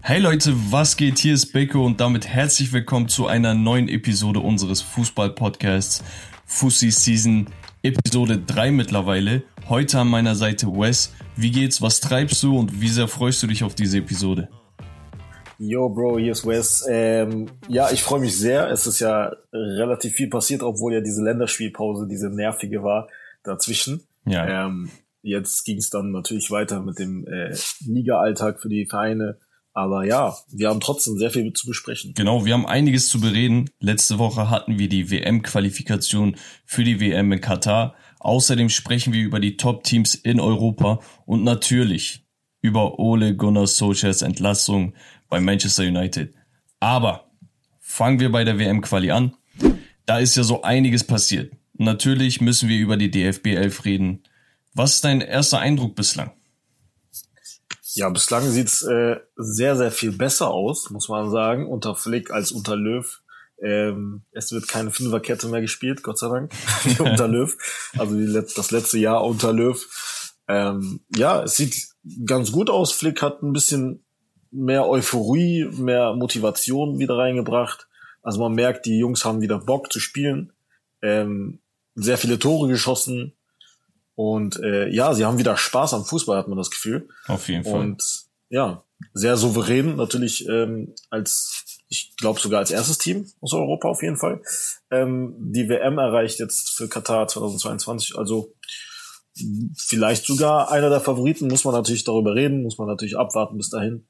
Hey Leute, was geht? Hier ist Beko und damit herzlich willkommen zu einer neuen Episode unseres Fußball-Podcasts Fussi Season Episode 3 mittlerweile. Heute an meiner Seite Wes. Wie geht's? Was treibst du und wie sehr freust du dich auf diese Episode? Yo, Bro, hier ist Wes. Ähm, ja, ich freue mich sehr. Es ist ja relativ viel passiert, obwohl ja diese Länderspielpause, diese nervige war dazwischen. Ja. Ähm, jetzt ging es dann natürlich weiter mit dem äh, Liga-Alltag für die Vereine. Aber ja, wir haben trotzdem sehr viel zu besprechen. Genau, wir haben einiges zu bereden. Letzte Woche hatten wir die WM-Qualifikation für die WM in Katar. Außerdem sprechen wir über die Top-Teams in Europa und natürlich über Ole Gunnar Solskjaers Entlassung bei Manchester United. Aber fangen wir bei der WM-Quali an. Da ist ja so einiges passiert. Natürlich müssen wir über die DFB 11 reden. Was ist dein erster Eindruck bislang? Ja, bislang sieht's äh, sehr, sehr viel besser aus, muss man sagen, unter Flick als unter Löw. Ähm, es wird keine Fünferkette mehr gespielt, Gott sei Dank, wie unter Löw. Also Let das letzte Jahr unter Löw. Ähm, ja, es sieht ganz gut aus. Flick hat ein bisschen mehr Euphorie, mehr Motivation wieder reingebracht. Also man merkt, die Jungs haben wieder Bock zu spielen. Ähm, sehr viele Tore geschossen. Und äh, ja, sie haben wieder Spaß am Fußball, hat man das Gefühl. Auf jeden Fall. Und ja, sehr souverän, natürlich ähm, als, ich glaube sogar als erstes Team aus Europa auf jeden Fall. Ähm, die WM erreicht jetzt für Katar 2022, also vielleicht sogar einer der Favoriten, muss man natürlich darüber reden, muss man natürlich abwarten bis dahin.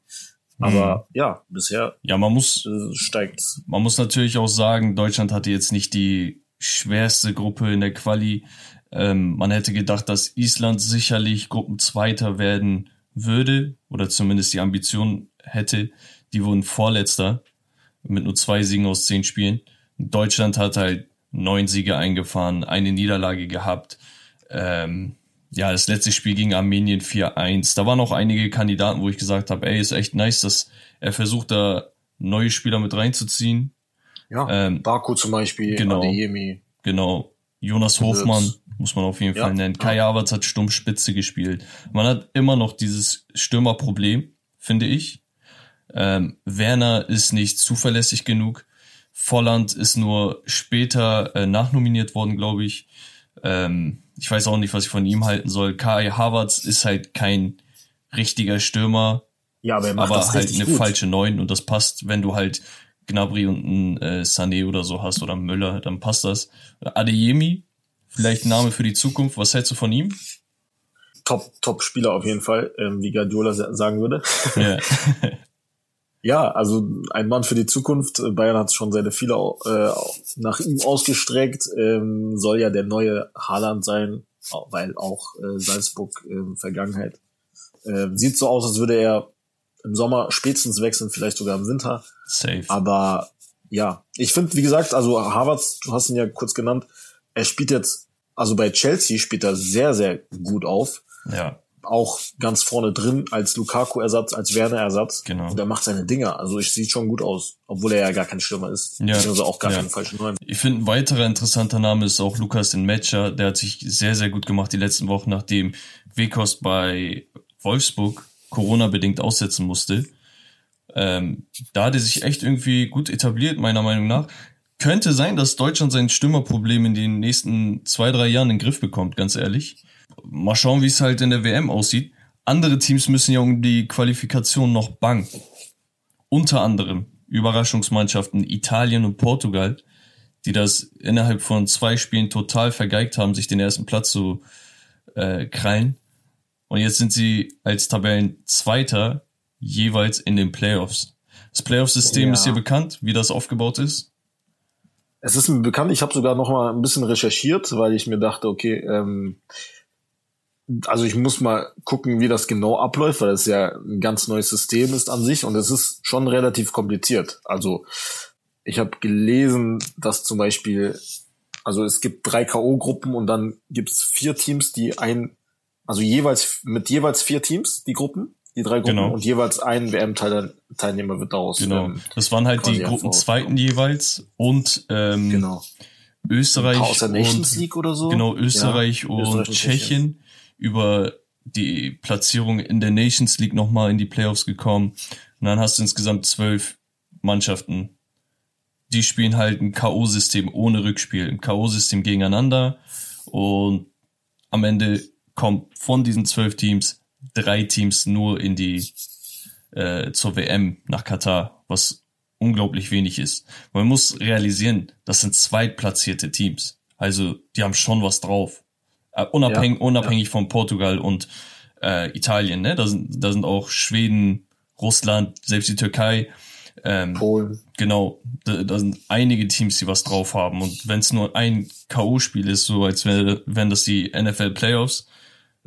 Aber mhm. ja, bisher ja, man muss, äh, steigt. Man muss natürlich auch sagen, Deutschland hatte jetzt nicht die schwerste Gruppe in der Quali. Ähm, man hätte gedacht, dass Island sicherlich Gruppenzweiter werden würde oder zumindest die Ambition hätte. Die wurden Vorletzter mit nur zwei Siegen aus zehn Spielen. Deutschland hat halt neun Siege eingefahren, eine Niederlage gehabt. Ähm, ja, das letzte Spiel gegen Armenien 4-1. Da waren auch einige Kandidaten, wo ich gesagt habe, ey, ist echt nice, dass er versucht, da neue Spieler mit reinzuziehen. Ja, ähm, Baku zum Beispiel, genau, Adeyemi. Genau, Jonas Hofmann muss man auf jeden ja, Fall nennen. Kai. Havertz hat Stummspitze gespielt. Man hat immer noch dieses Stürmerproblem, finde ich. Ähm, Werner ist nicht zuverlässig genug. Volland ist nur später äh, nachnominiert worden, glaube ich. Ähm, ich weiß auch nicht, was ich von ihm halten soll. Kai Havertz ist halt kein richtiger Stürmer, ja, aber, er macht aber das halt eine gut. falsche Neun und das passt, wenn du halt Gnabry und ein äh, Sané oder so hast oder Müller, dann passt das. Adeyemi, vielleicht ein Name für die Zukunft. Was hältst du von ihm? Top, Top Spieler auf jeden Fall, ähm, wie Guardiola sagen würde. Ja. ja, also ein Mann für die Zukunft. Bayern hat schon sehr viele äh, nach ihm ausgestreckt. Ähm, soll ja der neue Haaland sein, weil auch äh, Salzburg äh, Vergangenheit. Äh, sieht so aus, als würde er im Sommer spätestens wechseln, vielleicht sogar im Winter. Safe. Aber ja, ich finde, wie gesagt, also Harvard, du hast ihn ja kurz genannt, er spielt jetzt, also bei Chelsea spielt er sehr, sehr gut auf. Ja. Auch ganz vorne drin als Lukaku-Ersatz, als Werner-Ersatz. Genau. Und er macht seine Dinger. Also ich sieht schon gut aus, obwohl er ja gar kein Stürmer ist. Ja. Also auch gar ja. keinen falschen Neuen. Ich finde, ein weiterer interessanter Name ist auch Lukas in Matcher. Der hat sich sehr, sehr gut gemacht die letzten Wochen, nachdem Wekost bei Wolfsburg Corona-bedingt aussetzen musste. Ähm, da hat er sich echt irgendwie gut etabliert, meiner Meinung nach. Könnte sein, dass Deutschland sein Stürmerproblem in den nächsten zwei, drei Jahren in den Griff bekommt, ganz ehrlich. Mal schauen, wie es halt in der WM aussieht. Andere Teams müssen ja um die Qualifikation noch bangen. Unter anderem Überraschungsmannschaften Italien und Portugal, die das innerhalb von zwei Spielen total vergeigt haben, sich den ersten Platz zu äh, krallen. Und jetzt sind sie als Tabellenzweiter jeweils in den Playoffs. Das Playoff-System Ja. ist dir bekannt, wie das aufgebaut ist? Es ist mir bekannt, ich habe sogar noch mal ein bisschen recherchiert, weil ich mir dachte, okay, ähm, also ich muss mal gucken, wie das genau abläuft, weil das ja ein ganz neues System ist an sich und es ist schon relativ kompliziert. Also ich habe gelesen, dass zum Beispiel, also es gibt drei K.O.-Gruppen und dann gibt es vier Teams, die ein, also jeweils mit jeweils vier Teams, die Gruppen, die drei Gruppen Genau. und jeweils ein WM-Teilnehmer wird daraus. Genau. Ähm, Das waren halt die quasi Gruppenzweiten jeweils und ähm, genau. Österreich Aus der Nations und League oder so. genau Österreich Ja, und Österreich und Tschechien über die Platzierung in der Nations League nochmal in die Playoffs gekommen. Und dann hast du insgesamt zwölf Mannschaften. Die spielen halt ein K.O.-System ohne Rückspiel, ein K.O.-System gegeneinander. Und am Ende kommt von diesen zwölf Teams drei Teams nur in die äh, zur WM nach Katar, was unglaublich wenig ist. Man muss realisieren, das sind zweitplatzierte Teams. Also die haben schon was drauf. Äh, unabhängig, ja, unabhängig ja. von Portugal und äh, Italien. Ne? Da, sind, da sind auch Schweden, Russland, selbst die Türkei. Ähm, Polen. Genau, da, da sind einige Teams, die was drauf haben. Und wenn es nur ein K.O.-Spiel ist, so als wären wär das die NFL Playoffs, mhm.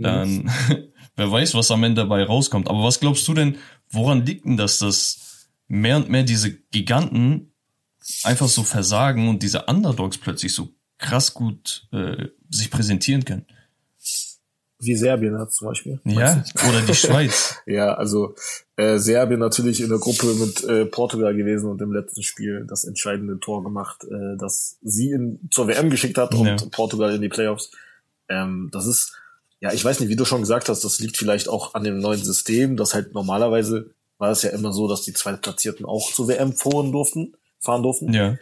Dann wer weiß, was am Ende dabei rauskommt. Aber was glaubst du denn, woran liegt denn das, dass mehr und mehr diese Giganten einfach so versagen und diese Underdogs plötzlich so krass gut äh, sich präsentieren können? Wie Serbien hat zum Beispiel. Ja, oder die Schweiz. ja, also äh, Serbien natürlich in der Gruppe mit äh, Portugal gewesen und im letzten Spiel das entscheidende Tor gemacht, äh, das sie in, zur WM geschickt hat und ja. Portugal in die Playoffs. Ähm, das ist, ja, ich weiß nicht, wie du schon gesagt hast, das liegt vielleicht auch an dem neuen System, das halt normalerweise war es ja immer so, dass die Zweitplatzierten auch zur WM fahren durften, fahren durften. Ja.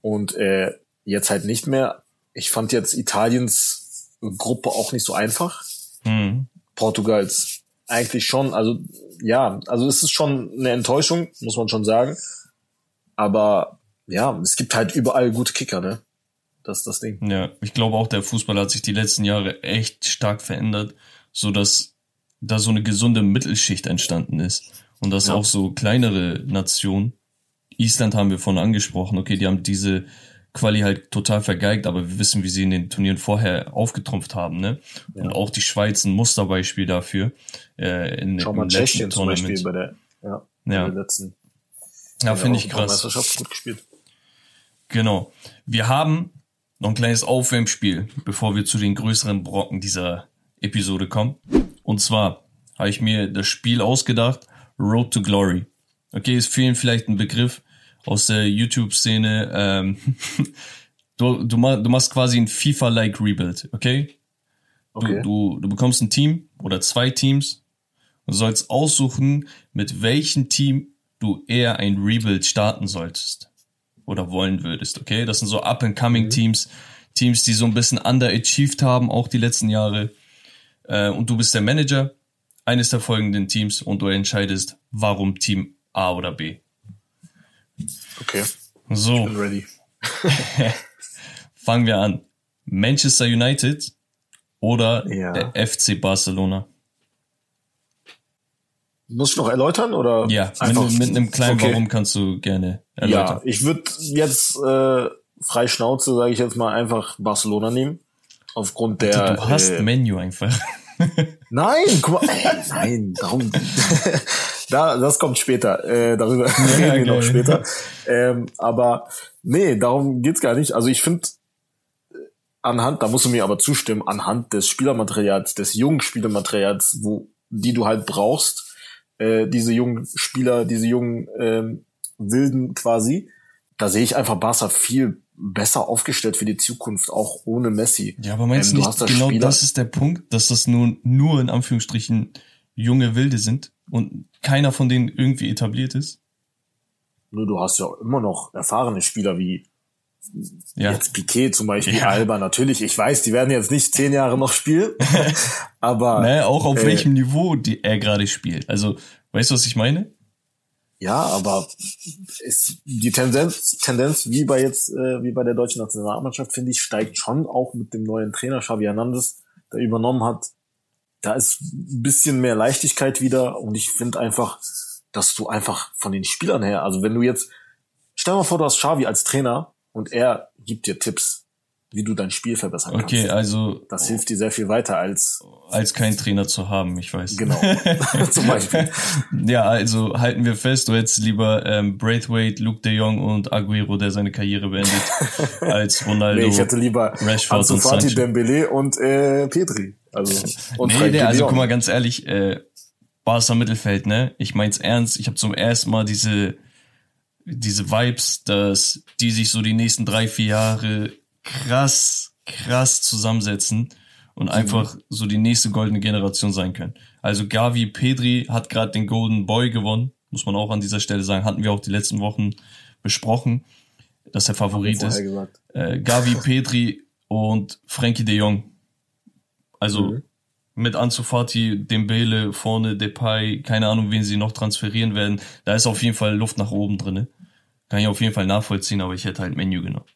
Und äh, jetzt halt nicht mehr. Ich fand jetzt Italiens Gruppe auch nicht so einfach. Mhm. Portugals eigentlich schon, also ja, also es ist schon eine Enttäuschung, muss man schon sagen. Aber ja, es gibt halt überall gute Kicker, ne? Das ist das Ding. Ja, ich glaube auch, der Fußball hat sich die letzten Jahre echt stark verändert, so dass da so eine gesunde Mittelschicht entstanden ist. Und dass ja. auch so kleinere Nationen, Island haben wir vorhin angesprochen, okay, die haben diese Quali halt total vergeigt, aber wir wissen, wie sie in den Turnieren vorher aufgetrumpft haben, ne? Ja. Und auch die Schweiz ein Musterbeispiel dafür. Äh, in, Schau mal, Tschechien zum Beispiel bei der, ja, ja. Bei der letzten. Ja, finde ich krass. gut gespielt. Genau. Wir haben noch ein kleines Aufwärmspiel, bevor wir zu den größeren Brocken dieser Episode kommen. Und zwar habe ich mir das Spiel ausgedacht, Road to Glory. Okay, es fehlen vielleicht ein Begriff aus der YouTube-Szene. Ähm, du, du, du machst quasi ein FIFA-like Rebuild, okay? okay. Du, du, du bekommst ein Team oder zwei Teams und sollst aussuchen, mit welchem Team du eher ein Rebuild starten solltest oder wollen würdest, okay? Das sind so Up-and-Coming-Teams, mhm. Teams, die so ein bisschen underachieved haben, auch die letzten Jahre. Äh, und du bist der Manager eines der folgenden Teams und du entscheidest, warum Team A oder B. Okay. So. Ich bin ready. Fangen wir an. Manchester United oder ja. der FC Barcelona? Muss ich noch erläutern oder? Ja, einfach mit, mit einem kleinen okay. Warum kannst du gerne erläutern. Ja, ich würde jetzt äh, frei Schnauze, sage ich jetzt mal, einfach Barcelona nehmen. Aufgrund der. Du hast äh, Menu einfach. nein, guck mal, äh, nein, darum. da, das kommt später. Äh, darüber ja, reden wir noch später. Ähm, aber nee, darum geht's gar nicht. Also ich finde, anhand, da musst du mir aber zustimmen, anhand des Spielermaterials, des jungen Spielermaterials, wo die du halt brauchst, äh, diese jungen Spieler, diese jungen ähm, Wilden quasi, da sehe ich einfach Barca viel besser aufgestellt für die Zukunft, auch ohne Messi. Ja, aber meinst ähm, du nicht, genau Spieler das ist der Punkt, dass das nur, nur in Anführungsstrichen junge Wilde sind und keiner von denen irgendwie etabliert ist? Nur du hast ja immer noch erfahrene Spieler wie ja. jetzt Piquet zum Beispiel, ja. Alba natürlich. Ich weiß, die werden jetzt nicht zehn Jahre noch spielen, aber naja, auch auf äh, welchem Niveau die er gerade spielt. Also weißt du, was ich meine? Ja, aber ist die Tendenz, Tendenz wie bei jetzt, äh, wie bei der deutschen Nationalmannschaft, finde ich, steigt schon auch mit dem neuen Trainer Xavi Hernandez, der übernommen hat. Da ist ein bisschen mehr Leichtigkeit wieder und ich finde einfach, dass du einfach von den Spielern her, also wenn du jetzt, stell mal vor, du hast Xavi als Trainer und er gibt dir Tipps wie du dein Spiel verbessern kannst. Okay, also. Das hilft dir sehr viel weiter als. Als kein Trainer zu haben, ich weiß. Genau. Zum Beispiel. Ja, also halten wir fest, du hättest lieber ähm, Braithwaite, Luke de Jong und Aguero, der seine Karriere beendet, als Ronaldo. Nee, ich hätte lieber Rashford Ansu Fati, Dembele und äh, Petri. Also, und nee, der, also guck mal ganz ehrlich, äh, Barca Mittelfeld, ne? Ich mein's ernst, ich habe zum ersten Mal diese diese Vibes, dass die sich so die nächsten drei, vier Jahre krass, krass zusammensetzen und einfach so die nächste goldene Generation sein können. Also Gavi Pedri hat gerade den Golden Boy gewonnen, muss man auch an dieser Stelle sagen, hatten wir auch die letzten Wochen besprochen, dass er Favorit ist. Äh, Gavi Pedri und Frankie de Jong. Also mhm. Mit Ansu Fati, Dembele vorne, Depay, keine Ahnung, wen sie noch transferieren werden. Da ist auf jeden Fall Luft nach oben drinne. Kann ich auf jeden Fall nachvollziehen, aber ich hätte halt Menü genommen.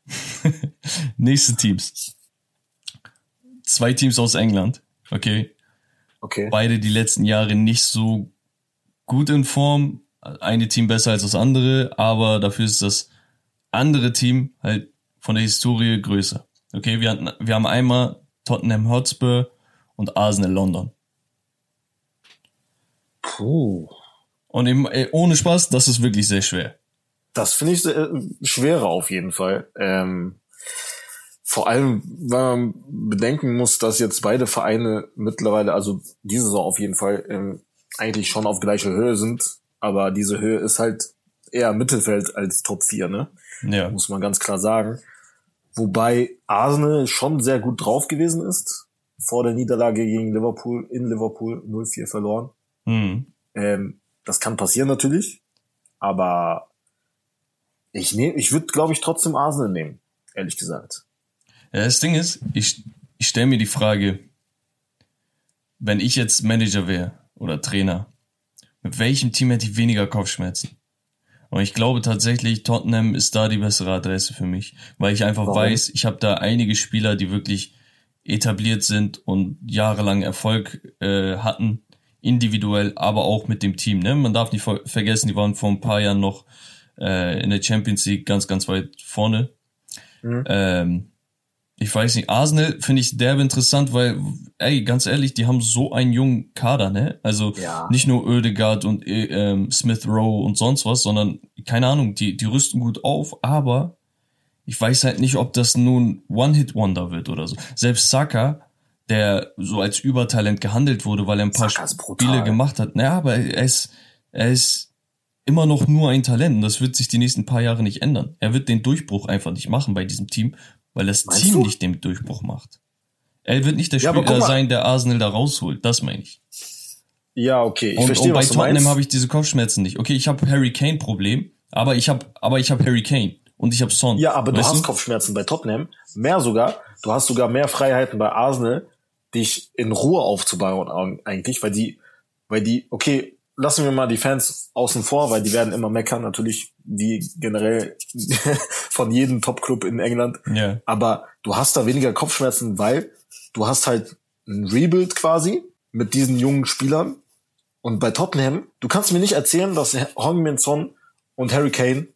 Nächste Teams zwei Teams aus England, okay? Okay. Beide die letzten Jahre nicht so gut in Form. Eine Team besser als das andere, aber dafür ist das andere Team halt von der Historie größer. Okay, wir, hatten, wir haben einmal Tottenham Hotspur und Arsenal London. Puh. Und eben, ey, ohne Spaß, das ist wirklich sehr schwer. Das finde ich sehr, schwerer auf jeden Fall. Ähm, vor allem, weil man bedenken muss, dass jetzt beide Vereine mittlerweile, also diese Saison auf jeden Fall, ähm, eigentlich schon auf gleicher Höhe sind. Aber diese Höhe ist halt eher Mittelfeld als Top 4, ne? Ja. Muss man ganz klar sagen. Wobei Arsenal schon sehr gut drauf gewesen ist. Vor der Niederlage gegen Liverpool, in Liverpool 0-4 verloren. Mhm. Ähm, das kann passieren natürlich. Aber ich nehme, ich würde, glaube ich, trotzdem Arsenal nehmen, ehrlich gesagt. Ja, das Ding ist, ich, ich stelle mir die Frage, wenn ich jetzt Manager wäre oder Trainer, mit welchem Team hätte ich weniger Kopfschmerzen? Und ich glaube tatsächlich, Tottenham ist da die bessere Adresse für mich, weil ich einfach Warum? weiß, ich habe da einige Spieler, die wirklich etabliert sind und jahrelang Erfolg äh, hatten, individuell, aber auch mit dem Team. Ne? Man darf nicht ver vergessen, die waren vor ein paar Jahren noch äh, in der Champions League ganz, ganz weit vorne. Mhm. Ähm, ich weiß nicht, Arsenal finde ich derbe interessant, weil, ey, ganz ehrlich, die haben so einen jungen Kader, ne? Also ja. nicht nur Oedegaard und äh, ähm, Smith Rowe und sonst was, sondern, keine Ahnung, die, die rüsten gut auf, aber ich weiß halt nicht, ob das nun One-Hit-Wonder wird oder so. Selbst Saka, der so als Übertalent gehandelt wurde, weil er ein paar Spiele gemacht hat, naja, aber er ist, er ist immer noch nur ein Talent und das wird sich die nächsten paar Jahre nicht ändern. Er wird den Durchbruch einfach nicht machen bei diesem Team, weil das Meinst Team du? nicht den Durchbruch macht. Er wird nicht der ja, Spieler sein, der Arsenal da rausholt. Das meine ich. Ja, okay. Ich und, verstehe, und bei Tottenham habe ich diese Kopfschmerzen nicht. Okay, ich habe Harry Kane Problem, aber ich habe aber ich habe Harry Kane und ich habe Son. Ja, aber du hast du? Kopfschmerzen bei Tottenham, mehr sogar. Du hast sogar mehr Freiheiten bei Arsenal, dich in Ruhe aufzubauen eigentlich, weil die weil die okay, lassen wir mal die Fans außen vor, weil die werden immer meckern, natürlich, wie generell von jedem Top-Club in England. Yeah. Aber du hast da weniger Kopfschmerzen, weil du hast halt ein Rebuild quasi mit diesen jungen Spielern. Und bei Tottenham, du kannst mir nicht erzählen, dass Hong-Min Son und Harry Kane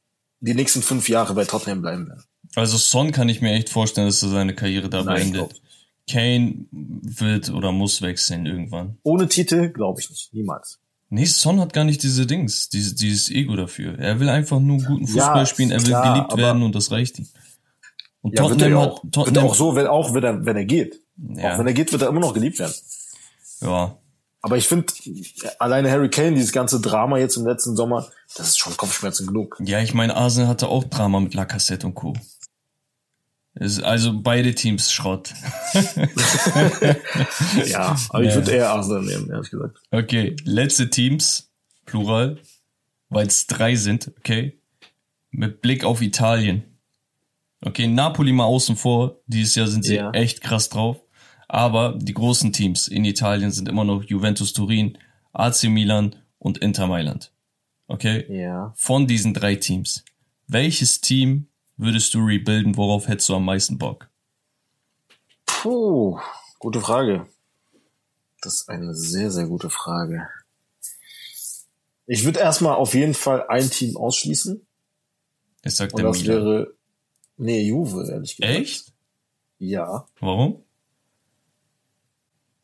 die nächsten fünf Jahre bei Tottenham bleiben werden. Also Son kann ich mir echt vorstellen, dass er seine Karriere da beendet. Kane wird oder muss wechseln irgendwann. Ohne Titel glaube ich nicht, niemals. Nee, Son hat gar nicht diese Dings, dieses, dieses Ego dafür. Er will einfach nur guten Fußball ja, spielen, er will klar, geliebt werden und das reicht ihm. Und ja, Tottenham wird auch, hat, Tottenham, wird auch so, wenn, auch wenn er, wenn er geht. Ja. Auch wenn er geht, wird er immer noch geliebt werden. Ja. Aber ich finde, alleine Harry Kane, dieses ganze Drama jetzt im letzten Sommer, das ist schon Kopfschmerzen genug. Ja, ich meine, Arsenal hatte auch Drama mit Lacassette und Co. Ist also beide Teams Schrott. ja, aber ich würde eher Arsenal nehmen, ehrlich gesagt. Okay, letzte Teams, Plural, weil es drei sind, okay. Mit Blick auf Italien. Okay, Napoli mal außen vor, dieses Jahr sind sie ja. echt krass drauf. Aber die großen Teams in Italien sind immer noch Juventus Turin, AC Milan und Inter Mailand. Okay? Ja. Von diesen drei Teams. Welches Team würdest du rebuilden? Worauf hättest du am meisten Bock? Puh, gute Frage. Das ist eine sehr, sehr gute Frage. Ich würde erstmal auf jeden Fall ein Team ausschließen. Ich sag Und der das Milan. wäre, nee, Juve, ehrlich gesagt. Echt? Ja. Warum?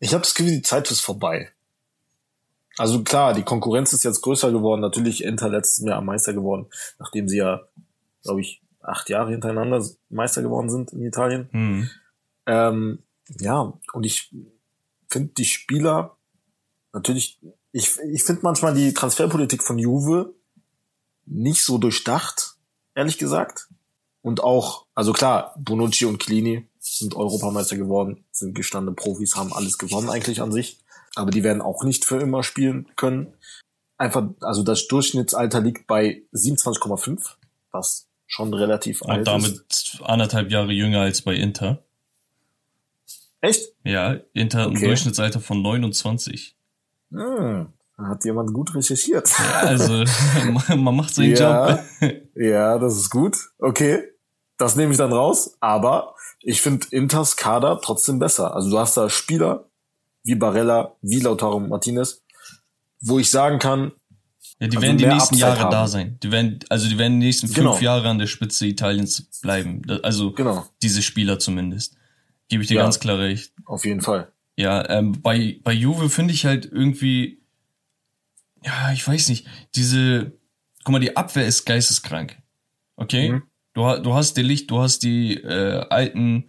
Ich habe das Gefühl, die Zeit ist vorbei. Also klar, die Konkurrenz ist jetzt größer geworden. Natürlich Inter letztes Jahr Meister geworden, nachdem sie ja, glaube ich, acht Jahre hintereinander Meister geworden sind in Italien. Mhm. Ähm, ja, und ich finde die Spieler natürlich, ich, ich finde manchmal die Transferpolitik von Juve nicht so durchdacht, ehrlich gesagt. Und auch, also klar, Bonucci und Clini sind Europameister geworden, sind gestandene Profis, haben alles gewonnen eigentlich an sich. Aber die werden auch nicht für immer spielen können. Einfach, also das Durchschnittsalter liegt bei 27,5, was schon relativ Und alt damit ist. anderthalb Jahre jünger als bei Inter. Echt? Ja, Inter hat ein Okay. Durchschnittsalter von 29. Hm, da hat jemand gut recherchiert. Ja, also man macht seinen Ja. Job. Ja, das ist gut. Okay, das nehme ich dann raus. Aber ich finde Inters Kader trotzdem besser. Also du hast da Spieler wie Barella, wie Lautaro Martinez, wo ich sagen kann, Ja, die Also werden die nächsten Upside Jahre haben. da sein. Die werden, also die werden die nächsten fünf Genau. Jahre an der Spitze Italiens bleiben. Also genau, diese Spieler zumindest. Gebe ich dir Ja. ganz klar recht. auf jeden Fall. Ja, ähm, bei, bei Juve finde ich halt irgendwie, ja, ich weiß nicht, diese, guck mal, die Abwehr ist geisteskrank. Okay? Mhm. Du, du hast die Licht, du hast die äh, alten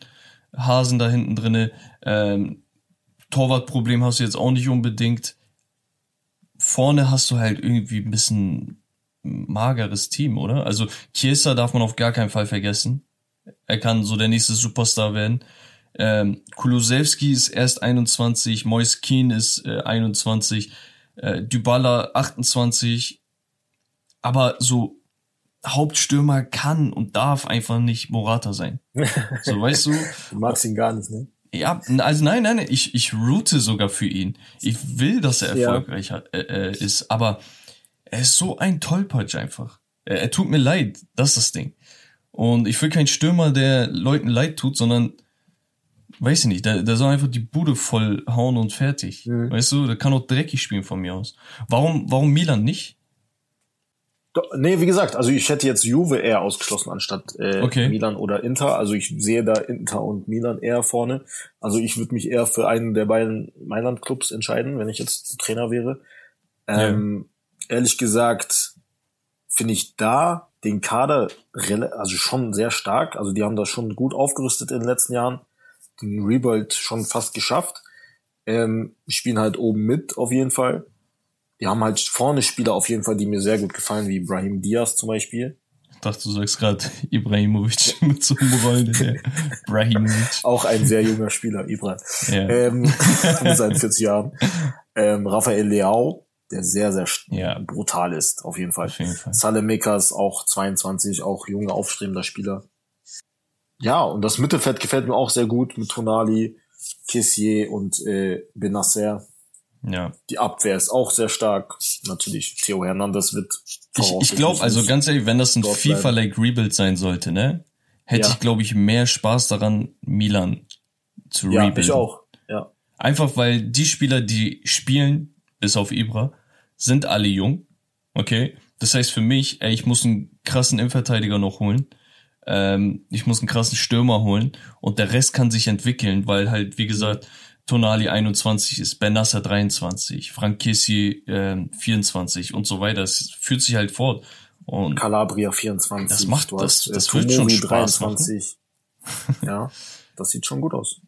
Hasen da hinten drinne. Ähm, Torwartproblem hast du jetzt auch nicht unbedingt. Vorne hast du halt irgendwie ein bisschen mageres Team, oder? Also Chiesa darf man auf gar keinen Fall vergessen. Er kann so der nächste Superstar werden. Ähm, Kulusewski ist erst 21, Moise Keane ist äh, 21, äh, Dybala 28. Aber so Hauptstürmer kann und darf einfach nicht Morata sein. So, weißt du? Du magst ihn gar nicht, ne? Ja, also nein, nein, ich, ich route sogar für ihn. Ich will, dass er Ja. erfolgreich hat, äh, äh, ist, aber er ist so ein Tollpatsch einfach. Er, er tut mir leid, das ist das Ding. Und ich will keinen Stürmer, der Leuten leid tut, sondern, weiß ich nicht, der, der soll einfach die Bude voll hauen und fertig. Mhm. Weißt du, der kann auch dreckig spielen von mir aus. Warum, warum Milan nicht? Nee, wie gesagt, also ich hätte jetzt Juve eher ausgeschlossen anstatt äh, Okay. Milan oder Inter. Also ich sehe da Inter und Milan eher vorne. Also ich würde mich eher für einen der beiden Mailand-Clubs entscheiden, wenn ich jetzt Trainer wäre. Ähm, Ehrlich gesagt finde ich da den Kader also schon sehr stark. Also die haben das schon gut aufgerüstet in den letzten Jahren. Den Rebuild schon fast geschafft. Ähm, spielen halt oben mit auf jeden Fall. Die haben halt vorne Spieler auf jeden Fall, die mir sehr gut gefallen, wie Ibrahim Diaz zum Beispiel. Ich dachte, du sagst gerade Ibrahimovic mit so einem Rollen. Ibrahimovic. Auch ein sehr junger Spieler, Ibrahim. Ja. Ähm, mit seinen 40 Jahren. Ähm, Rafael Leao, der sehr, sehr Ja. brutal ist, auf jeden Fall. Auf jeden Fall. Salemekas, auch 22, auch junger, aufstrebender Spieler. Ja, und das Mittelfeld gefällt mir auch sehr gut mit Tonali, Kessier und äh, Benasser. Ja. Die Abwehr ist auch sehr stark. Natürlich, Theo Hernandez wird Ich, ich glaube, also ganz ehrlich, wenn das ein FIFA-like Rebuild sein sollte, ne, hätte Ja. ich, glaube ich, mehr Spaß daran, Milan zu Ja, rebuilden. ich auch. Ja. Einfach weil die Spieler, die spielen, bis auf Ibra, sind alle jung. Okay. Das heißt für mich, ey, ich muss einen krassen Innenverteidiger noch holen. Ähm, ich muss einen krassen Stürmer holen und der Rest kann sich entwickeln, weil halt, wie gesagt, Tonali 21 ist, Benasser 23, Frank Kessi ähm, 24 und so weiter. Es führt sich halt fort. Und Calabria 24. Das macht- du das- hast, äh, das wird schon Spaß machen. 23. ja, das sieht schon gut aus.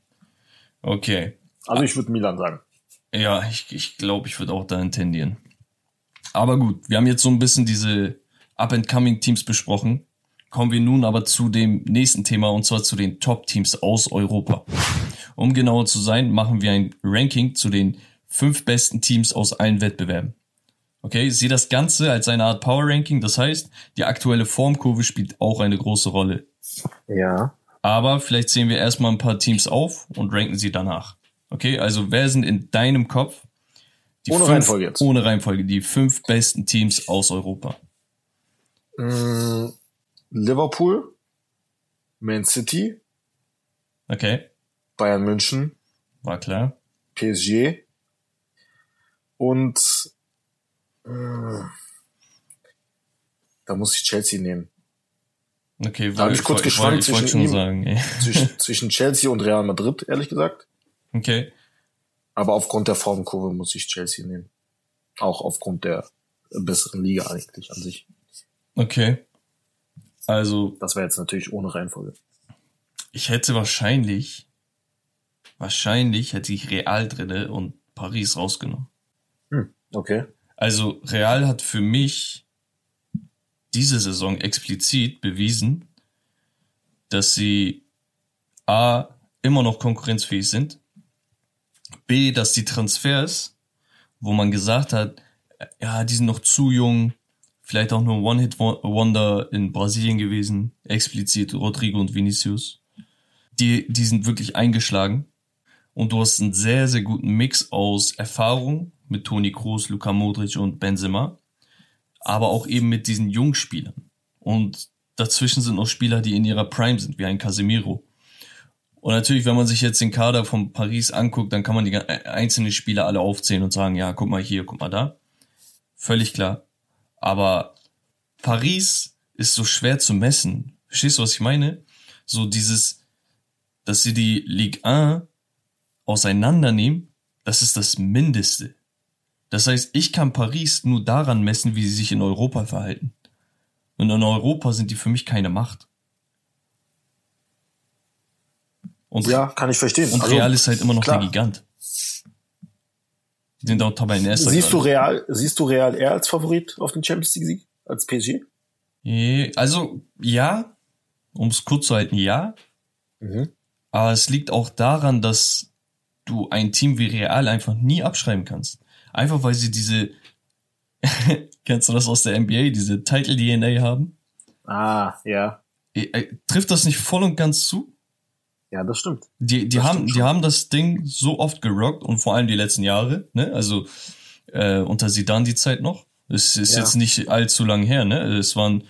okay. Also ich würde Milan sagen. Ja, ich, ich glaube, ich würde auch dahin tendieren. Aber gut, wir haben jetzt so ein bisschen diese Up-and-Coming-Teams besprochen. Kommen wir nun aber zu dem nächsten Thema und zwar zu den Top-Teams aus Europa. Um genauer zu sein, machen wir ein Ranking zu den fünf besten Teams aus allen Wettbewerben. Okay, sieh das Ganze als eine Art Power-Ranking, das heißt, die aktuelle Formkurve spielt auch eine große Rolle. Ja. Aber vielleicht sehen wir erstmal ein paar Teams auf und ranken sie danach. Okay, also wer sind in deinem Kopf die Ohne fünf, Reihenfolge jetzt. Ohne Reihenfolge, die fünf besten Teams aus Europa. Mm, Liverpool, Man City, Okay, Bayern München, war klar. PSG und äh, da muss ich Chelsea nehmen. Okay, Da hab ich kurz ich, geschwankt ich wollte zwischen ihm. sagen. ey. Zwischen, zwischen Chelsea und Real Madrid, ehrlich gesagt. Okay, Aber aufgrund der Formkurve muss ich Chelsea nehmen. Auch aufgrund der besseren Liga eigentlich an sich. okay. Also, Das wäre jetzt natürlich ohne Reihenfolge. ich hätte wahrscheinlich, wahrscheinlich hätte ich Real drinne und Paris rausgenommen. Hm, okay. Also Real hat für mich diese Saison explizit bewiesen, dass sie A immer noch konkurrenzfähig sind. B, dass die Transfers, wo man gesagt hat, ja, die sind noch zu jung, vielleicht auch nur One-Hit-Wonder in Brasilien gewesen, explizit Rodrigo und Vinicius. Die, die sind wirklich eingeschlagen. Und du hast einen sehr, sehr guten Mix aus Erfahrung mit Toni Kroos, Luka Modric und Benzema, aber auch eben mit diesen Jungspielern. Und dazwischen sind noch Spieler, die in ihrer Prime sind, wie ein Casemiro. Und natürlich, wenn man sich jetzt den Kader von Paris anguckt, dann kann man die einzelnen Spieler alle aufzählen und sagen, ja, guck mal hier, guck mal da. Völlig klar. Aber Paris ist so schwer zu messen. Verstehst du, was ich meine? So dieses, dass sie die Ligue 1 auseinandernehmen, das ist das Mindeste. Das heißt, ich kann Paris nur daran messen, wie sie sich in Europa verhalten. Und in Europa sind die für mich keine Macht. Und ja, kann ich verstehen. Und also, Real ist halt immer noch klar. der Gigant. Die sind auch Tabellenerster. Siehst du Real, siehst du Real eher als Favorit auf den Champions League Sieg als PSG? Also, ja. Um es kurz zu halten, ja. Mhm. Aber es liegt auch daran, dass du ein Team wie Real einfach nie abschreiben kannst. Einfach weil sie diese, kennst du das aus der NBA, diese Title DNA haben? Ah, ja. Äh, äh, trifft das nicht voll und ganz zu? Ja, das stimmt. Die, die das haben, die haben das Ding so oft gerockt und vor allem die letzten Jahre, ne? Also äh, unter Sidan die Zeit noch. Es ist ja. jetzt nicht allzu lang her, ne? Es waren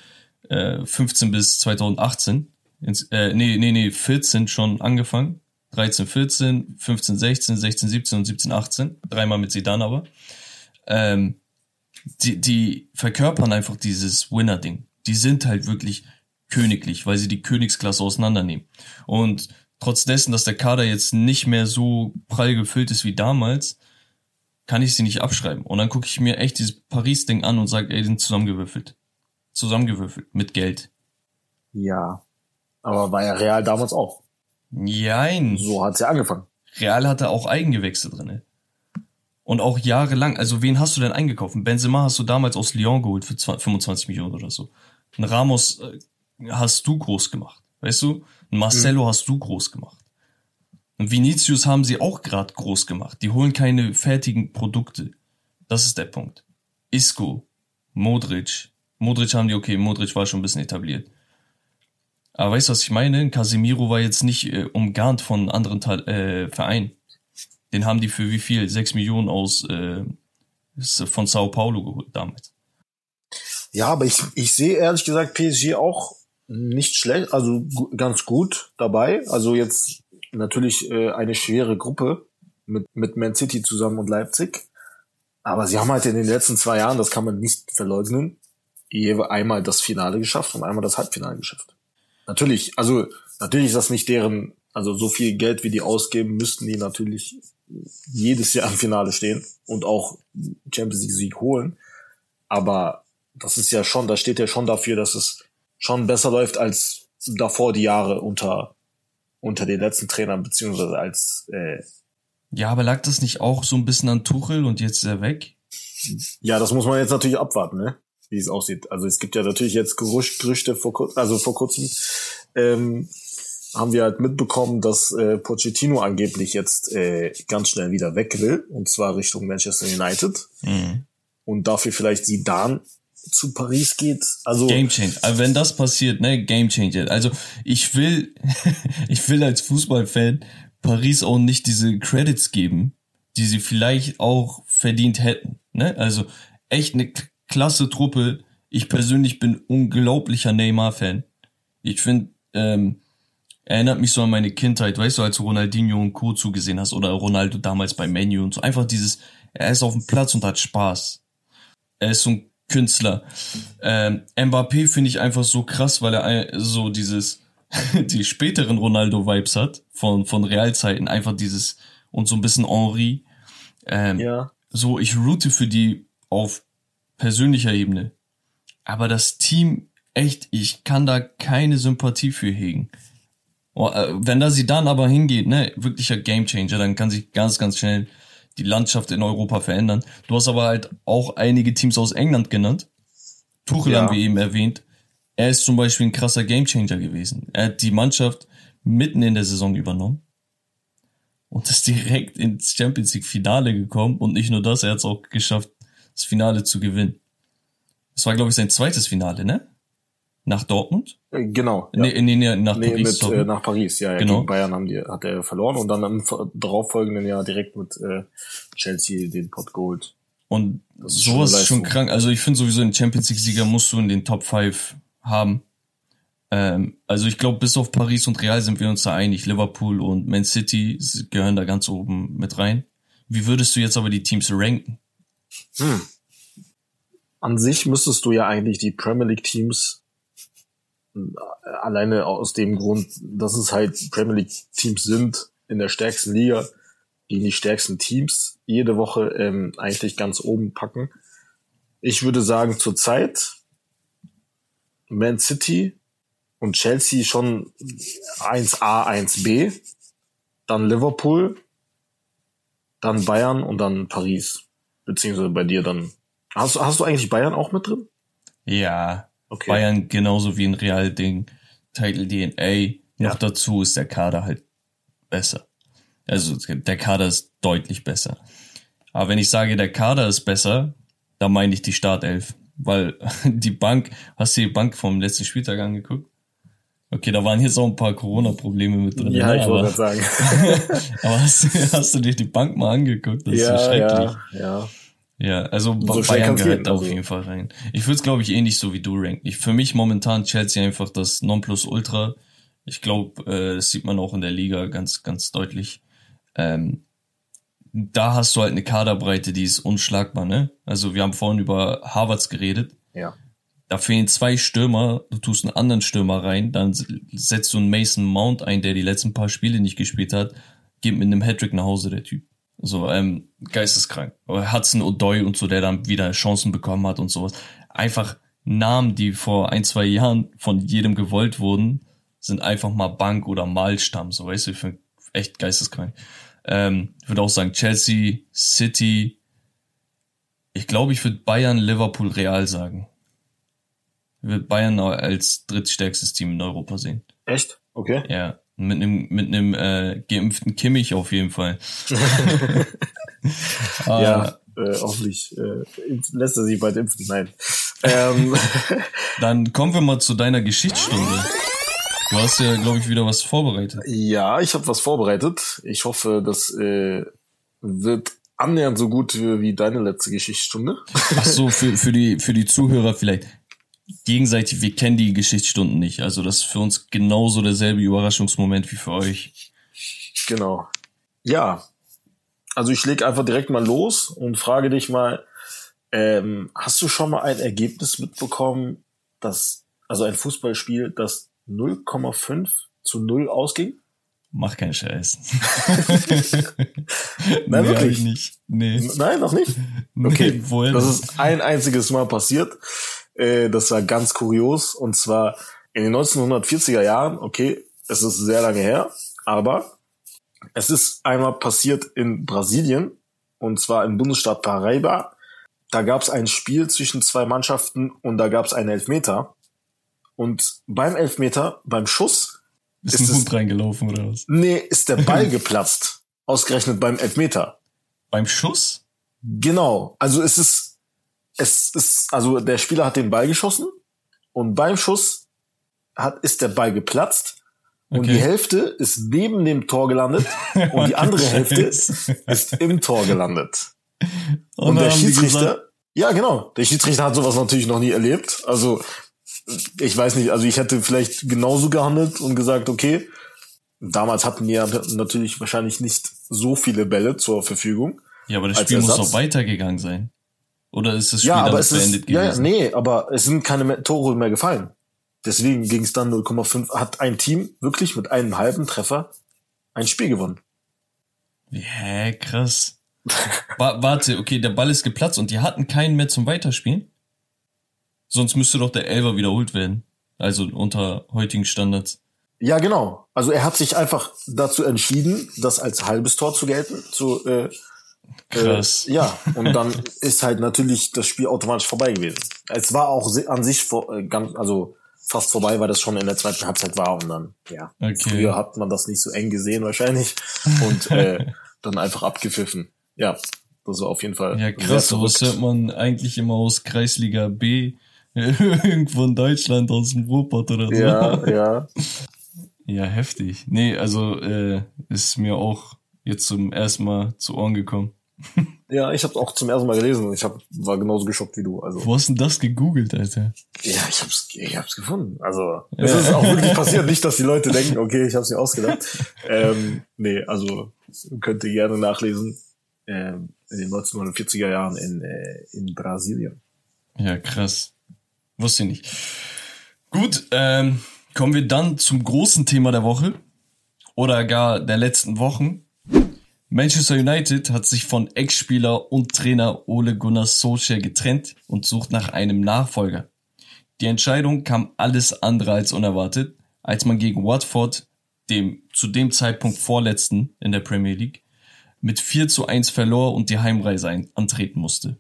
äh, 15 bis 2018. Ins, äh, nee, nee, nee, 14 schon angefangen. 13, 14, 15, 16, 16, 17 und 17, 18. Dreimal mit Sidan aber. Ähm, die, die verkörpern einfach dieses Winner-Ding. Die sind halt wirklich königlich, weil sie die Königsklasse auseinandernehmen. Und trotz dessen, dass der Kader jetzt nicht mehr so prall gefüllt ist wie damals, kann ich sie nicht abschreiben. Und dann gucke ich mir echt dieses Paris-Ding an und sage, ey, die sind zusammengewürfelt. Zusammengewürfelt. Mit Geld. Ja. Aber war ja Real damals auch. Nein. So hat's ja angefangen. Real hatte auch Eigengewächse drinne. Und auch jahrelang. Also wen hast du denn eingekauft? Benzema hast du damals aus Lyon geholt für 25 Millionen oder so. Ein Ramos äh, hast du groß gemacht. Weißt du? Ein Marcelo mhm. hast du groß gemacht. Und Vinicius haben sie auch gerade groß gemacht. Die holen keine fertigen Produkte. Das ist der Punkt. Isco, Modric. Modric haben die, okay, Modric war schon ein bisschen etabliert. Aber weißt du, was ich meine? Casemiro war jetzt nicht äh, umgarnt von anderen äh, Vereinen. Den haben die für wie viel? Sechs Millionen aus äh, von Sao Paulo geholt damals. Ja, aber ich, ich sehe ehrlich gesagt PSG auch nicht schlecht, also ganz gut dabei. Also jetzt natürlich äh, eine schwere Gruppe mit, mit Man City zusammen und Leipzig. Aber sie haben halt in den letzten zwei Jahren, das kann man nicht verleugnen, einmal das Finale geschafft und einmal das Halbfinale geschafft. Natürlich, also natürlich ist das nicht deren, also so viel Geld, wie die ausgeben, müssten die natürlich jedes Jahr im Finale stehen und auch Champions League Sieg holen. Aber das ist ja schon, das steht ja schon dafür, dass es schon besser läuft als davor die Jahre unter unter den letzten Trainern beziehungsweise als äh, ja, aber lag das nicht auch so ein bisschen an Tuchel und jetzt ist er weg? Ja, das muss man jetzt natürlich abwarten, ne? Wie es aussieht. Also es gibt ja natürlich jetzt Gerüchte vor also vor kurzem ähm, haben wir halt mitbekommen, dass äh, Pochettino angeblich jetzt äh, ganz schnell wieder weg will und zwar Richtung Manchester United mhm. und dafür vielleicht Zidane zu Paris geht. Also Game Changer. Also wenn das passiert, ne, Game Changer. Also ich will, ich will als Fußballfan Paris auch nicht diese Credits geben, die sie vielleicht auch verdient hätten. Ne? Also echt eine klasse Truppe. Ich persönlich bin unglaublicher Neymar-Fan. Ich finde, ähm, erinnert mich so an meine Kindheit, weißt du, als du Ronaldinho und Co. zugesehen hast oder Ronaldo damals bei Menu und so. Einfach dieses, er ist auf dem Platz und hat Spaß. Er ist so ein Künstler. Ähm, Mbappé finde ich einfach so krass, weil er so dieses, die späteren Ronaldo-Vibes hat von, von Realzeiten. Einfach dieses, und so ein bisschen Henri. Ähm, ja. So, ich route für die auf persönlicher Ebene. Aber das Team, echt, ich kann da keine Sympathie für hegen. Oh, äh, wenn da sie dann aber hingeht, ne, wirklicher Gamechanger, dann kann sich ganz, ganz schnell die Landschaft in Europa verändern. Du hast aber halt auch einige Teams aus England genannt. Tuchel ja. haben wir eben erwähnt. Er ist zum Beispiel ein krasser Gamechanger gewesen. Er hat die Mannschaft mitten in der Saison übernommen. und ist direkt ins Champions League Finale gekommen und nicht nur das, er hat es auch geschafft, das Finale zu gewinnen. Das war, glaube ich, sein zweites Finale, ne? Nach Dortmund? Äh, genau. Ja. Nee, nee, nee, nach Nee, Paris. mit, äh, nach Paris, ja, ja. Genau. Gegen Bayern haben die, hat er verloren und dann im darauffolgenden Jahr direkt mit äh, Chelsea den Pot geholt. Und Das sowas ist schon krank. Also ich finde sowieso einen Champions League-Sieger musst du in den Top 5 haben. Ähm, also ich glaube, bis auf Paris und Real sind wir uns da einig. Liverpool und Man City gehören da ganz oben mit rein. Wie würdest du jetzt aber die Teams ranken? Hm. An sich müsstest du ja eigentlich die Premier League Teams äh, alleine aus dem Grund, dass es halt Premier League Teams sind in der stärksten Liga, die die stärksten Teams jede Woche ähm, eigentlich ganz oben packen. Ich würde sagen, zurzeit Man City und Chelsea schon 1A, 1B, dann Liverpool, dann Bayern und dann Paris. Beziehungsweise bei dir dann. Hast, du- hast du eigentlich Bayern auch mit drin? Ja, Okay. Bayern genauso wie ein Real-Ding. Title DNA. Noch Ja. dazu ist der Kader halt besser. Also der Kader ist deutlich besser. Aber wenn ich sage, der Kader ist besser, dann meine ich die Startelf. Weil die Bank, hast du die Bank vom letzten Spieltag angeguckt? Okay, da waren jetzt auch ein paar Corona-Probleme mit drin. Ja, ne? ich wollte sagen. aber hast, du- hast du dir die Bank mal angeguckt? Das ist ja schrecklich. ja, ja. Ja, also So Bayern gehört da auf also. jeden Fall rein. Ich würde es, glaube ich, ähnlich so wie du ranken. Ich, für mich momentan Chelsea einfach das Nonplusultra. Ich glaube, äh, das sieht man auch in der Liga ganz, ganz deutlich. Ähm, da hast du halt eine Kaderbreite, die ist unschlagbar, ne? Also wir haben vorhin über Harvards geredet. Ja. Da fehlen zwei Stürmer, du tust einen anderen Stürmer rein, dann setzt du einen Mason Mount ein, der die letzten paar Spiele nicht gespielt hat, geht mit einem Hattrick nach Hause, der Typ. So, ähm, geisteskrank. Hudson O'Doy und so, der dann wieder Chancen bekommen hat und sowas. Einfach Namen, die vor ein, zwei Jahren von jedem gewollt wurden, sind einfach mal Bank oder Malstamm, so weißt du, ich find echt geisteskrank. Ähm, ich würde auch sagen, Chelsea, City, ich glaube, ich würde Bayern, Liverpool, Real sagen. Würde Bayern als drittstärkstes Team in Europa sehen. Echt? Okay. Ja, mit einem mit einem äh, geimpften Kimmich auf jeden Fall. Ah, Ja, äh, hoffentlich äh, lässt er sich bald impfen. Nein. Ähm, Dann kommen wir mal zu deiner Geschichtsstunde. Du hast ja, glaube ich, wieder was vorbereitet. ja, ich habe was vorbereitet. Ich hoffe, das äh, wird annähernd so gut wie wie deine letzte Geschichtsstunde. Ach so, für, für, die, für die Zuhörer vielleicht gegenseitig, wir kennen die Geschichtsstunden nicht. Also das ist für uns genauso derselbe Überraschungsmoment wie für euch. Genau. Ja. Also ich leg einfach direkt mal los und frage dich mal, ähm, hast du schon mal ein Ergebnis mitbekommen, das, also ein Fußballspiel, das 0,5 zu 0 ausging? Mach keinen Scheiß. Nein, nee, wirklich? nicht. Nee. Nein, noch nicht? nee Okay, woher das ist ein einziges Mal passiert. Äh, das war ganz kurios. Und zwar in den 1940er Jahren, okay, es ist sehr lange her, aber es ist einmal passiert in Brasilien, und zwar im Bundesstaat Paraíba. Da gab es ein Spiel zwischen zwei Mannschaften und da gab es einen Elfmeter. Und beim Elfmeter, beim Schuss, ist, ist ein Hund reingelaufen oder was? nee, ist der Ball geplatzt. Ausgerechnet beim Elfmeter. Beim Schuss? Genau. Also es ist, es ist, also der Spieler hat den Ball geschossen und beim Schuss hat, ist der Ball geplatzt und Okay. die Hälfte ist neben dem Tor gelandet und die andere Hälfte ist im Tor gelandet. Und, Und der Schiedsrichter, ja genau, der Schiedsrichter hat sowas natürlich noch nie erlebt. Also ich weiß nicht, also ich hätte vielleicht genauso gehandelt und gesagt, okay, damals hatten ja natürlich wahrscheinlich nicht so viele Bälle zur Verfügung. ja, aber das Spiel muss Ersatz. doch weitergegangen sein. Oder ist das Spiel Ja, aber es ist, beendet ja, ja, gewesen? nee, aber es sind keine Tore mehr gefallen. Deswegen ging es dann 0,5, hat ein Team wirklich mit einem halben Treffer ein Spiel gewonnen. Hä, krass. Wa warte, okay, der Ball ist geplatzt und die hatten keinen mehr zum Weiterspielen? Sonst müsste doch der Elfer wiederholt werden. Also unter heutigen Standards. Ja, genau. Also er hat sich einfach dazu entschieden, das als halbes Tor zu gelten, zu äh, Krass. Äh, ja, und dann ist halt natürlich das Spiel automatisch vorbei gewesen. Es war auch an sich vor, äh, ganz, also fast vorbei, weil das schon in der zweiten Halbzeit war und dann, ja. Okay. Früher hat man das nicht so eng gesehen wahrscheinlich und äh, dann einfach abgepfiffen. Ja, das war auf jeden Fall. Ja, krass, sowas hört man eigentlich immer aus Kreisliga B, irgendwo in Deutschland, aus dem Ruhrpott oder so. Ja, ja. Ja, heftig. Nee, also äh, ist mir auch jetzt zum ersten Mal zu Ohren gekommen. Ja, ich habe auch zum ersten Mal gelesen und ich hab, war genauso geschockt wie du. Also. Wo hast denn das gegoogelt, Alter? Ja, ich hab's, ich hab's gefunden. Also es ja. ist auch wirklich passiert, nicht, dass die Leute denken, okay, ich hab's mir ausgedacht. ähm, nee, also könnt ihr gerne nachlesen. Ähm, in den 1940er Jahren in, äh, in Brasilien. Ja, krass. Wusste ich nicht. Gut, ähm, kommen wir dann zum großen Thema der Woche oder gar der letzten Wochen. Manchester United hat sich von Ex-Spieler und Trainer Ole Gunnar Solskjaer getrennt und sucht nach einem Nachfolger. Die Entscheidung kam alles andere als unerwartet, als man gegen Watford, dem zu dem Zeitpunkt vorletzten in der Premier League, mit 4 zu 1 verlor und die Heimreise antreten musste.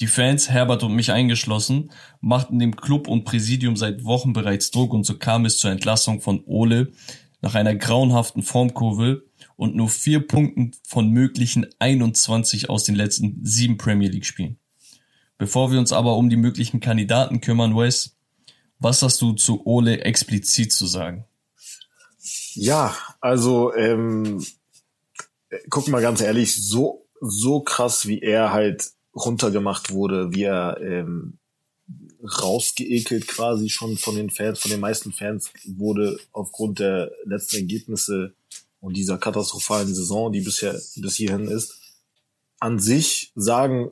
Die Fans, Herbert und mich eingeschlossen, machten dem Club und Präsidium seit Wochen bereits Druck und so kam es zur Entlassung von Ole nach einer grauenhaften Formkurve und nur vier Punkten von möglichen 21 aus den letzten sieben Premier League Spielen. Bevor wir uns aber um die möglichen Kandidaten kümmern, Wes, was hast du zu Ole explizit zu sagen? Ja, also ähm, guck mal ganz ehrlich, so so krass wie er halt runtergemacht wurde, wie er ähm, rausgeekelt quasi schon von den Fans, von den meisten Fans wurde aufgrund der letzten Ergebnisse und dieser katastrophalen Saison, die bisher bis hierhin ist. An sich sagen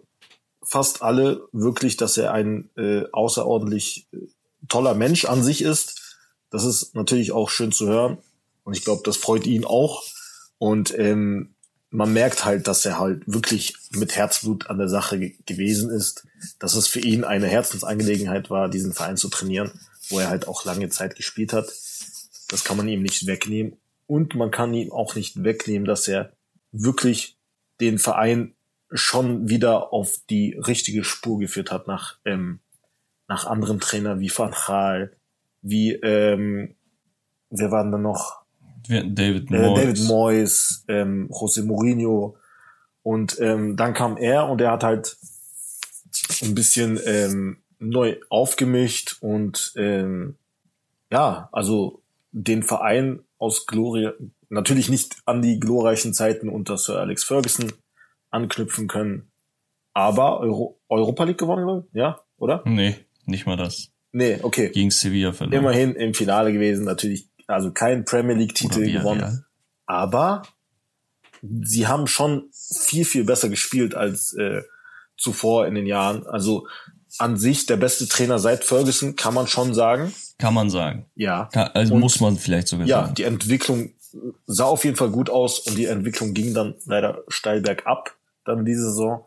fast alle wirklich, dass er ein äh, außerordentlich äh, toller Mensch an sich ist. Das ist natürlich auch schön zu hören und ich glaube, das freut ihn auch. Und ähm, man merkt halt, dass er halt wirklich mit Herzblut an der Sache ge gewesen ist, dass es für ihn eine Herzensangelegenheit war, diesen Verein zu trainieren, wo er halt auch lange Zeit gespielt hat. Das kann man ihm nicht wegnehmen. Und man kann ihm auch nicht wegnehmen, dass er wirklich den Verein schon wieder auf die richtige Spur geführt hat nach, ähm, nach anderen Trainern wie Van Gaal, wie, ähm, wer waren da noch? David Moyes, äh, David Moyes ähm, José Mourinho. Und ähm, dann kam er und er hat halt ein bisschen ähm, neu aufgemischt und ähm, ja, also den Verein aus Gloria, natürlich nicht an die glorreichen Zeiten unter Sir Alex Ferguson anknüpfen können. Aber Euro Europa League gewonnen, ja, oder? Nee, nicht mal das. Nee, okay. Gegen Sevilla verloren. Immerhin im Finale gewesen, natürlich, also kein Premier League Titel gewonnen. Aber sie haben schon viel, viel besser gespielt als äh, zuvor in den Jahren. Also an sich der beste Trainer seit Ferguson, kann man schon sagen. Kann man sagen. Ja. Kann, also und muss man vielleicht sogar ja, sagen. Ja, die Entwicklung sah auf jeden Fall gut aus und die Entwicklung ging dann leider steil bergab dann diese Saison.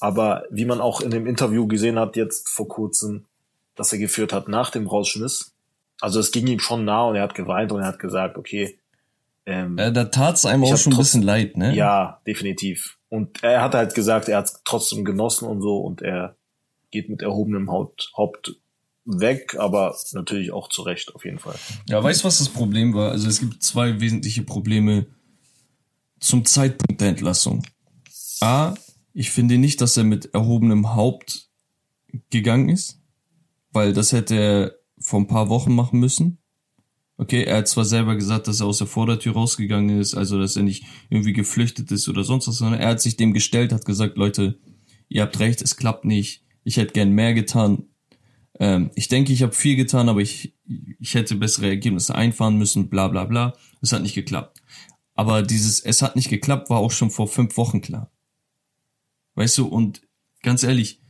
Aber wie man auch in dem Interview gesehen hat, jetzt vor kurzem, dass er geführt hat nach dem Rausschmiss, also es ging ihm schon nah und er hat geweint und er hat gesagt, okay. Ähm, äh, da tat's einem auch schon ein bisschen leid, ne? Ja, definitiv. Und er hat halt gesagt, er hat trotzdem genossen und so und er geht mit erhobenem Haupt, Haupt weg, aber natürlich auch zu Recht auf jeden Fall. Ja, weißt du, was das Problem war? Also es gibt zwei wesentliche Probleme zum Zeitpunkt der Entlassung. A, ich finde nicht, dass er mit erhobenem Haupt gegangen ist, weil das hätte er vor ein paar Wochen machen müssen. Okay, er hat zwar selber gesagt, dass er aus der Vordertür rausgegangen ist, also dass er nicht irgendwie geflüchtet ist oder sonst was, sondern er hat sich dem gestellt, hat gesagt, Leute, ihr habt recht, es klappt nicht, ich hätte gern mehr getan. Ähm, ich denke, ich habe viel getan, aber ich, ich hätte bessere Ergebnisse einfahren müssen, bla bla bla. Es hat nicht geklappt. Aber dieses Es hat nicht geklappt war auch schon vor fünf Wochen klar. Weißt du, und ganz ehrlich,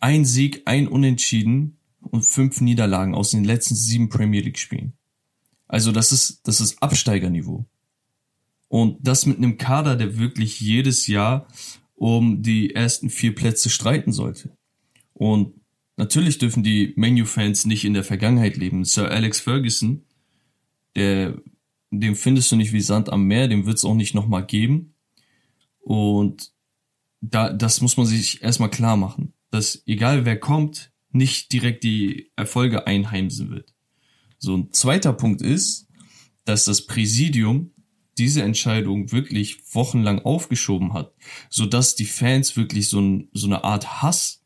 ein Sieg, ein Unentschieden und fünf Niederlagen aus den letzten sieben Premier League Spielen. Also das ist, das ist Absteigerniveau. Und das mit einem Kader, der wirklich jedes Jahr um die ersten vier Plätze streiten sollte. Und natürlich dürfen die Menu-Fans nicht in der Vergangenheit leben. Sir Alex Ferguson, der, dem findest du nicht wie Sand am Meer, dem wird es auch nicht nochmal geben. Und da, das muss man sich erstmal klar machen, dass egal wer kommt, nicht direkt die Erfolge einheimsen wird. So ein zweiter Punkt ist, dass das Präsidium diese Entscheidung wirklich wochenlang aufgeschoben hat, so dass die Fans wirklich so, ein, so eine Art Hass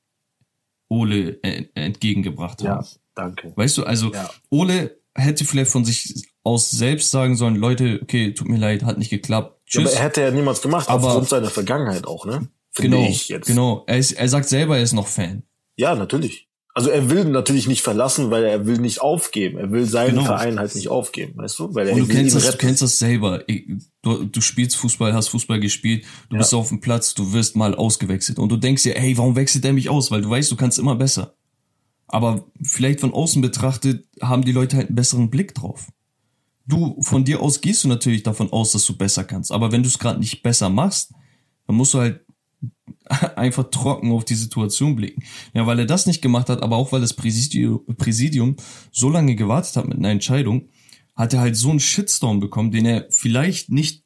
Ole entgegengebracht haben. Ja, danke. Weißt du, also ja. Ole hätte vielleicht von sich aus selbst sagen sollen, Leute, okay, tut mir leid, hat nicht geklappt. Tschüss. Ja, aber er hätte ja niemals gemacht, aber aufgrund seiner Vergangenheit auch, ne? Finde genau. Genau, er, ist, er sagt selber, er ist noch Fan. Ja, natürlich. Also er will natürlich nicht verlassen, weil er will nicht aufgeben. Er will seinen genau. Verein halt nicht aufgeben, weißt du? Weil er Und du kennst das, du kennst das selber. Du, du spielst Fußball, hast Fußball gespielt, du ja. bist auf dem Platz, du wirst mal ausgewechselt und du denkst dir, hey, warum wechselt er mich aus? Weil du weißt, du kannst immer besser. Aber vielleicht von außen betrachtet haben die Leute halt einen besseren Blick drauf. Du, von dir aus gehst du natürlich davon aus, dass du besser kannst. Aber wenn du es gerade nicht besser machst, dann musst du halt einfach trocken auf die Situation blicken. Ja, weil er das nicht gemacht hat, aber auch weil das Präsidium, so lange gewartet hat mit einer Entscheidung, hat er halt so einen Shitstorm bekommen, den er vielleicht nicht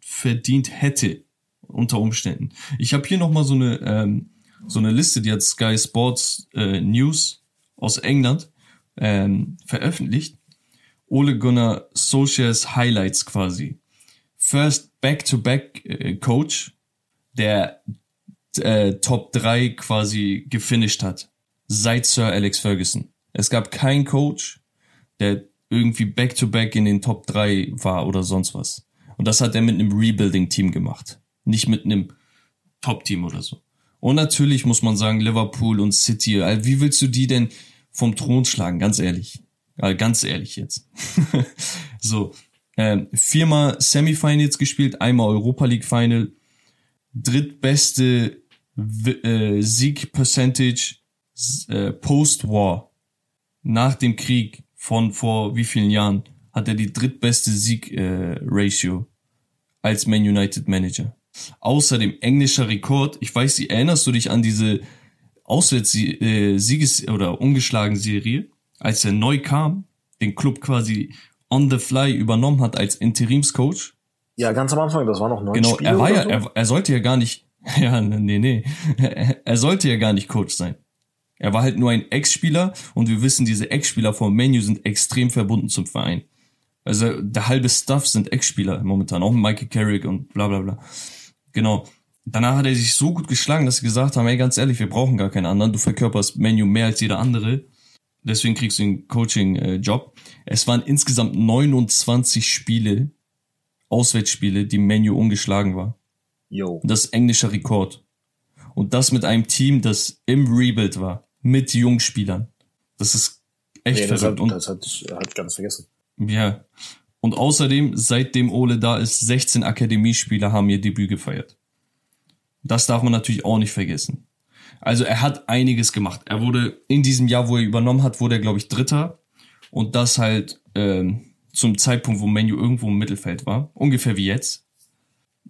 verdient hätte unter Umständen. Ich habe hier noch mal so eine ähm, so eine Liste, die hat Sky Sports äh, News aus England ähm, veröffentlicht. Ole Gunnar Solskjaers Highlights quasi. First Back-to-Back -back, äh, Coach, der äh, Top 3 quasi gefinisht hat. Seit Sir Alex Ferguson. Es gab keinen Coach, der irgendwie back-to-back -back in den Top 3 war oder sonst was. Und das hat er mit einem Rebuilding-Team gemacht. Nicht mit einem Top-Team oder so. Und natürlich muss man sagen, Liverpool und City, also wie willst du die denn vom Thron schlagen? Ganz ehrlich. Ganz ehrlich jetzt. so. Ähm, viermal Semifinals gespielt, einmal Europa League Final, drittbeste äh, Sieg-Percentage äh, Post-War. Nach dem Krieg von vor wie vielen Jahren hat er die drittbeste Sieg-Ratio äh, als Man United Manager. Außerdem englischer Rekord. Ich weiß, erinnerst du dich an diese Auswärts-Sieges- äh, oder ungeschlagen Serie, als er neu kam, den Club quasi on the fly übernommen hat als Interimscoach? Ja, ganz am Anfang, das war noch neun Genau, Spiele er war ja, so? er, er sollte ja gar nicht, ja, nee, nee, er sollte ja gar nicht Coach sein. Er war halt nur ein Ex-Spieler und wir wissen, diese Ex-Spieler vom Menu sind extrem verbunden zum Verein. Also der halbe Staff sind Ex-Spieler momentan, auch Michael Carrick und bla bla bla. Genau. Danach hat er sich so gut geschlagen, dass sie gesagt haben, ey, ganz ehrlich, wir brauchen gar keinen anderen. Du verkörperst Menu mehr als jeder andere. Deswegen kriegst du einen Coaching-Job. Es waren insgesamt 29 Spiele, Auswärtsspiele, die Menu ungeschlagen war. Yo. Das ist englischer Rekord. Und das mit einem Team, das im Rebuild war. Mit Jungspielern. Das ist echt nee, das verrückt. Hat, das hat, hat ich ganz vergessen. Ja. Und außerdem, seitdem Ole da ist, 16 Akademiespieler haben ihr Debüt gefeiert. Das darf man natürlich auch nicht vergessen. Also er hat einiges gemacht. Er wurde in diesem Jahr, wo er übernommen hat, wurde er, glaube ich, Dritter. Und das halt ähm, zum Zeitpunkt, wo Menu irgendwo im Mittelfeld war. Ungefähr wie jetzt.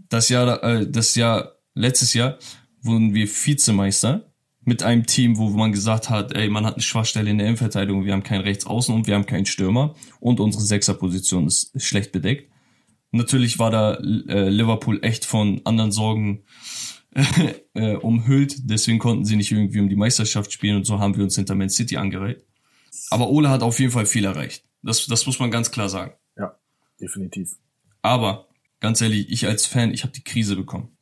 Das Jahr, äh, das Jahr, letztes Jahr wurden wir Vizemeister mit einem Team, wo man gesagt hat, ey, man hat eine Schwachstelle in der Innenverteidigung, wir haben keinen Rechtsaußen und wir haben keinen Stürmer und unsere Sechserposition ist schlecht bedeckt. Natürlich war da äh, Liverpool echt von anderen Sorgen äh, umhüllt, deswegen konnten sie nicht irgendwie um die Meisterschaft spielen und so haben wir uns hinter Man City angereiht. Aber Ole hat auf jeden Fall viel erreicht. Das, das muss man ganz klar sagen. Ja, definitiv. Aber, ganz ehrlich, ich als Fan, ich habe die Krise bekommen.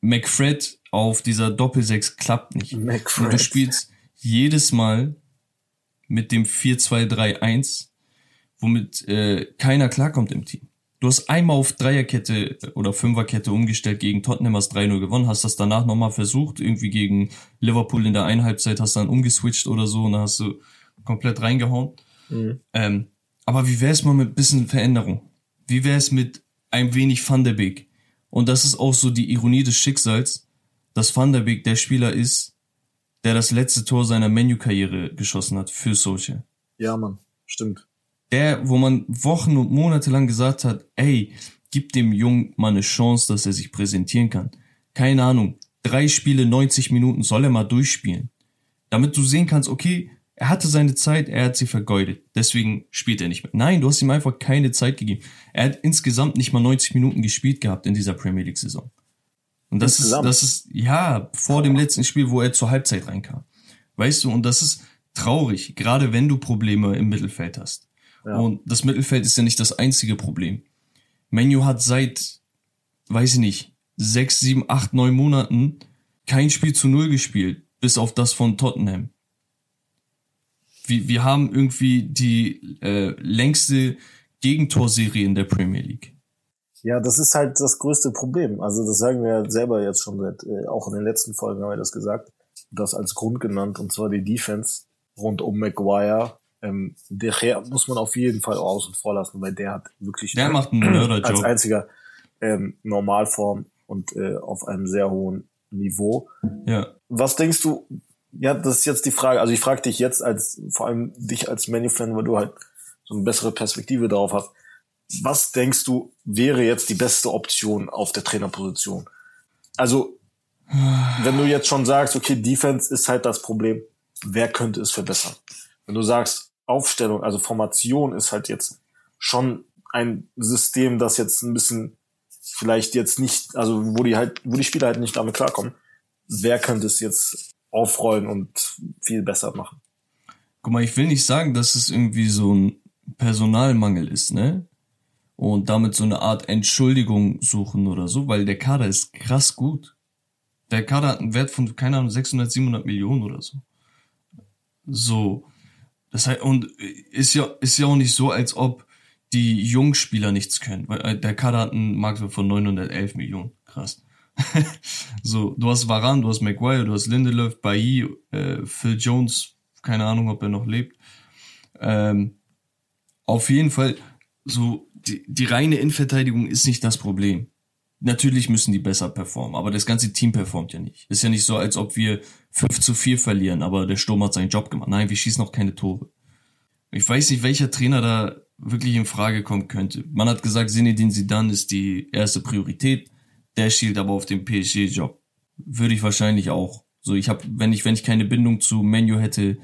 McFred auf dieser Doppelsechs klappt nicht. McFred. Und du spielst jedes Mal mit dem 4-2-3-1, womit äh, keiner klarkommt im Team. Du hast einmal auf Dreierkette oder Fünferkette umgestellt gegen Tottenham, hast 3-0 gewonnen, hast das danach nochmal versucht, irgendwie gegen Liverpool in der Einhalbzeit, hast dann umgeswitcht oder so und dann hast du komplett reingehauen. Mhm. Ähm, aber wie wär's mal mit bisschen Veränderung? Wie wär's mit ein wenig Van der Beek? Und das ist auch so die Ironie des Schicksals, dass Van der Beek der Spieler ist, der das letzte Tor seiner Menu-Karriere geschossen hat für Solskjaer. Ja, Mann, stimmt. Der, wo man Wochen und Monate lang gesagt hat, ey, gib dem Jungen mal eine Chance, dass er sich präsentieren kann. Keine Ahnung, drei Spiele, 90 Minuten soll er mal durchspielen. Damit du sehen kannst, okay, er hatte seine Zeit, er hat sie vergeudet. Deswegen spielt er nicht mehr. Nein, du hast ihm einfach keine Zeit gegeben. Er hat insgesamt nicht mal 90 Minuten gespielt gehabt in dieser Premier League Saison. Und das insgesamt. ist, das ist, ja, vor dem letzten Spiel, wo er zur Halbzeit reinkam. Weißt du, und das ist traurig, gerade wenn du Probleme im Mittelfeld hast. Ja. Und das Mittelfeld ist ja nicht das einzige Problem. Menu hat seit, weiß ich nicht, sechs, sieben, acht, neun Monaten kein Spiel zu null gespielt, bis auf das von Tottenham. Wir, wir haben irgendwie die äh, längste Gegentorserie in der Premier League. Ja, das ist halt das größte Problem. Also das sagen wir ja selber jetzt schon seit, äh, auch in den letzten Folgen haben wir das gesagt, das als Grund genannt, und zwar die Defense rund um Maguire. Ähm, der muss man auf jeden Fall außen vor lassen, weil der hat wirklich der macht einen Mörderjob. als einziger ähm, Normalform und äh, auf einem sehr hohen Niveau. Ja. Was denkst du, ja, das ist jetzt die Frage, also ich frage dich jetzt als, vor allem dich als Menu-Fan, weil du halt so eine bessere Perspektive darauf hast. Was denkst du, wäre jetzt die beste Option auf der Trainerposition? Also, wenn du jetzt schon sagst, okay, Defense ist halt das Problem, wer könnte es verbessern? Wenn du sagst, Aufstellung, also Formation ist halt jetzt schon ein System, das jetzt ein bisschen vielleicht jetzt nicht, also wo die halt, wo die Spieler halt nicht damit klarkommen, wer könnte es jetzt aufrollen und viel besser machen? Guck mal, ich will nicht sagen, dass es irgendwie so ein Personalmangel ist, ne? Und damit so eine Art Entschuldigung suchen oder so, weil der Kader ist krass gut. Der Kader hat einen Wert von, keine Ahnung, 600, 700 Millionen oder so. So. Das heißt, und ist ja, ist ja auch nicht so, als ob die Jungspieler nichts können, weil äh, der Kader hat einen Marktwert von 911 Millionen. Krass. so, du hast Varan, du hast Maguire, du hast Lindelöf, Bailly, äh, Phil Jones, keine Ahnung, ob er noch lebt. Ähm, auf jeden Fall, so, die, die reine Innenverteidigung ist nicht das Problem. Natürlich müssen die besser performen, aber das ganze Team performt ja nicht. Ist ja nicht so, als ob wir 5 zu 4 verlieren, aber der Sturm hat seinen Job gemacht. Nein, wir schießen noch keine Tore. Ich weiß nicht, welcher Trainer da wirklich in Frage kommen könnte. Man hat gesagt, Zinedine Zidane ist die erste Priorität. Der schielt aber auf den PSG-Job. Würde ich wahrscheinlich auch. So, ich habe, wenn ich, wenn ich keine Bindung zu Menu hätte,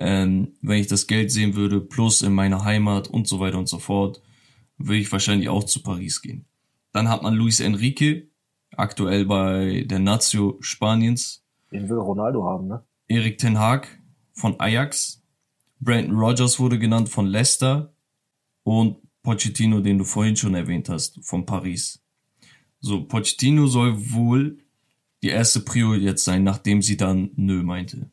ähm, wenn ich das Geld sehen würde, plus in meiner Heimat und so weiter und so fort, würde ich wahrscheinlich auch zu Paris gehen. Dann hat man Luis Enrique, aktuell bei der Nazio Spaniens. Den will Ronaldo haben, ne? Erik Ten Haag von Ajax. Brandon Rogers wurde genannt von Leicester und Pochettino, den du vorhin schon erwähnt hast, von Paris. So, Pochettino soll wohl die erste Prio jetzt sein, nachdem sie dann nö meinte.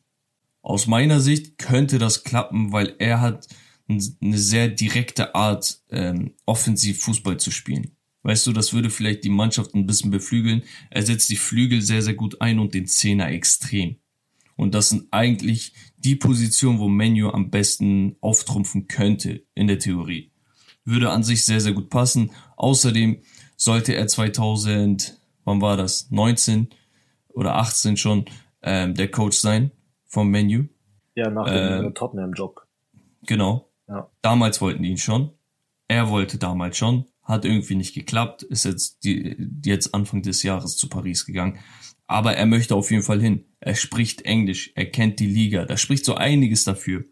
Aus meiner Sicht könnte das klappen, weil er hat eine sehr direkte Art, ähm, offensiv Fußball zu spielen. Weißt du, das würde vielleicht die Mannschaft ein bisschen beflügeln. Er setzt die Flügel sehr, sehr gut ein und den Zehner extrem. Und das sind eigentlich die Positionen, wo Menu am besten auftrumpfen könnte in der Theorie würde an sich sehr, sehr gut passen. Außerdem sollte er 2000, wann war das? 19 oder 18 schon ähm, der Coach sein vom Menu. Ja, nach dem ähm, Tottenham-Job. Genau. Ja. Damals wollten die ihn schon. Er wollte damals schon. Hat irgendwie nicht geklappt. Ist jetzt, die, jetzt Anfang des Jahres zu Paris gegangen. Aber er möchte auf jeden Fall hin. Er spricht Englisch. Er kennt die Liga. Da spricht so einiges dafür.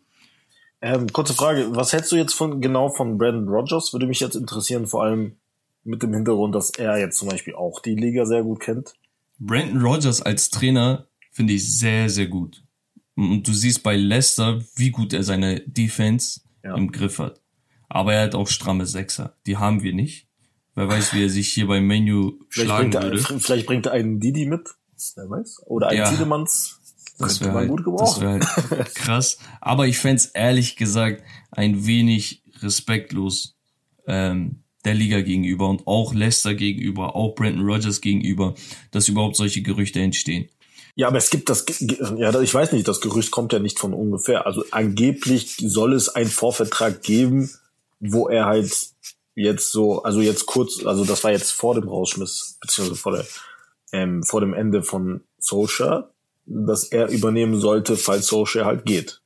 Ähm, kurze Frage, was hältst du jetzt von genau von Brandon Rogers? Würde mich jetzt interessieren, vor allem mit dem Hintergrund, dass er jetzt zum Beispiel auch die Liga sehr gut kennt. Brandon Rogers als Trainer finde ich sehr, sehr gut. Und du siehst bei Leicester, wie gut er seine Defense ja. im Griff hat. Aber er hat auch stramme Sechser. Die haben wir nicht. Wer weiß, wie er sich hier beim Menu schlagen würde. Er, vielleicht bringt er einen Didi mit. Wer weiß. Oder einen ja. Tiedemanns. Das wäre halt, das wär halt krass. Aber ich fände ehrlich gesagt ein wenig respektlos ähm, der Liga gegenüber und auch Leicester gegenüber, auch Brandon Rogers gegenüber, dass überhaupt solche Gerüchte entstehen. Ja, aber es gibt das, ja, ich weiß nicht, das Gerücht kommt ja nicht von ungefähr. Also angeblich soll es einen Vorvertrag geben, wo er halt jetzt so, also jetzt kurz, also das war jetzt vor dem Rausschmiss, beziehungsweise vor der, ähm, vor dem Ende von Social, dass er übernehmen sollte, falls Solskjaer halt geht.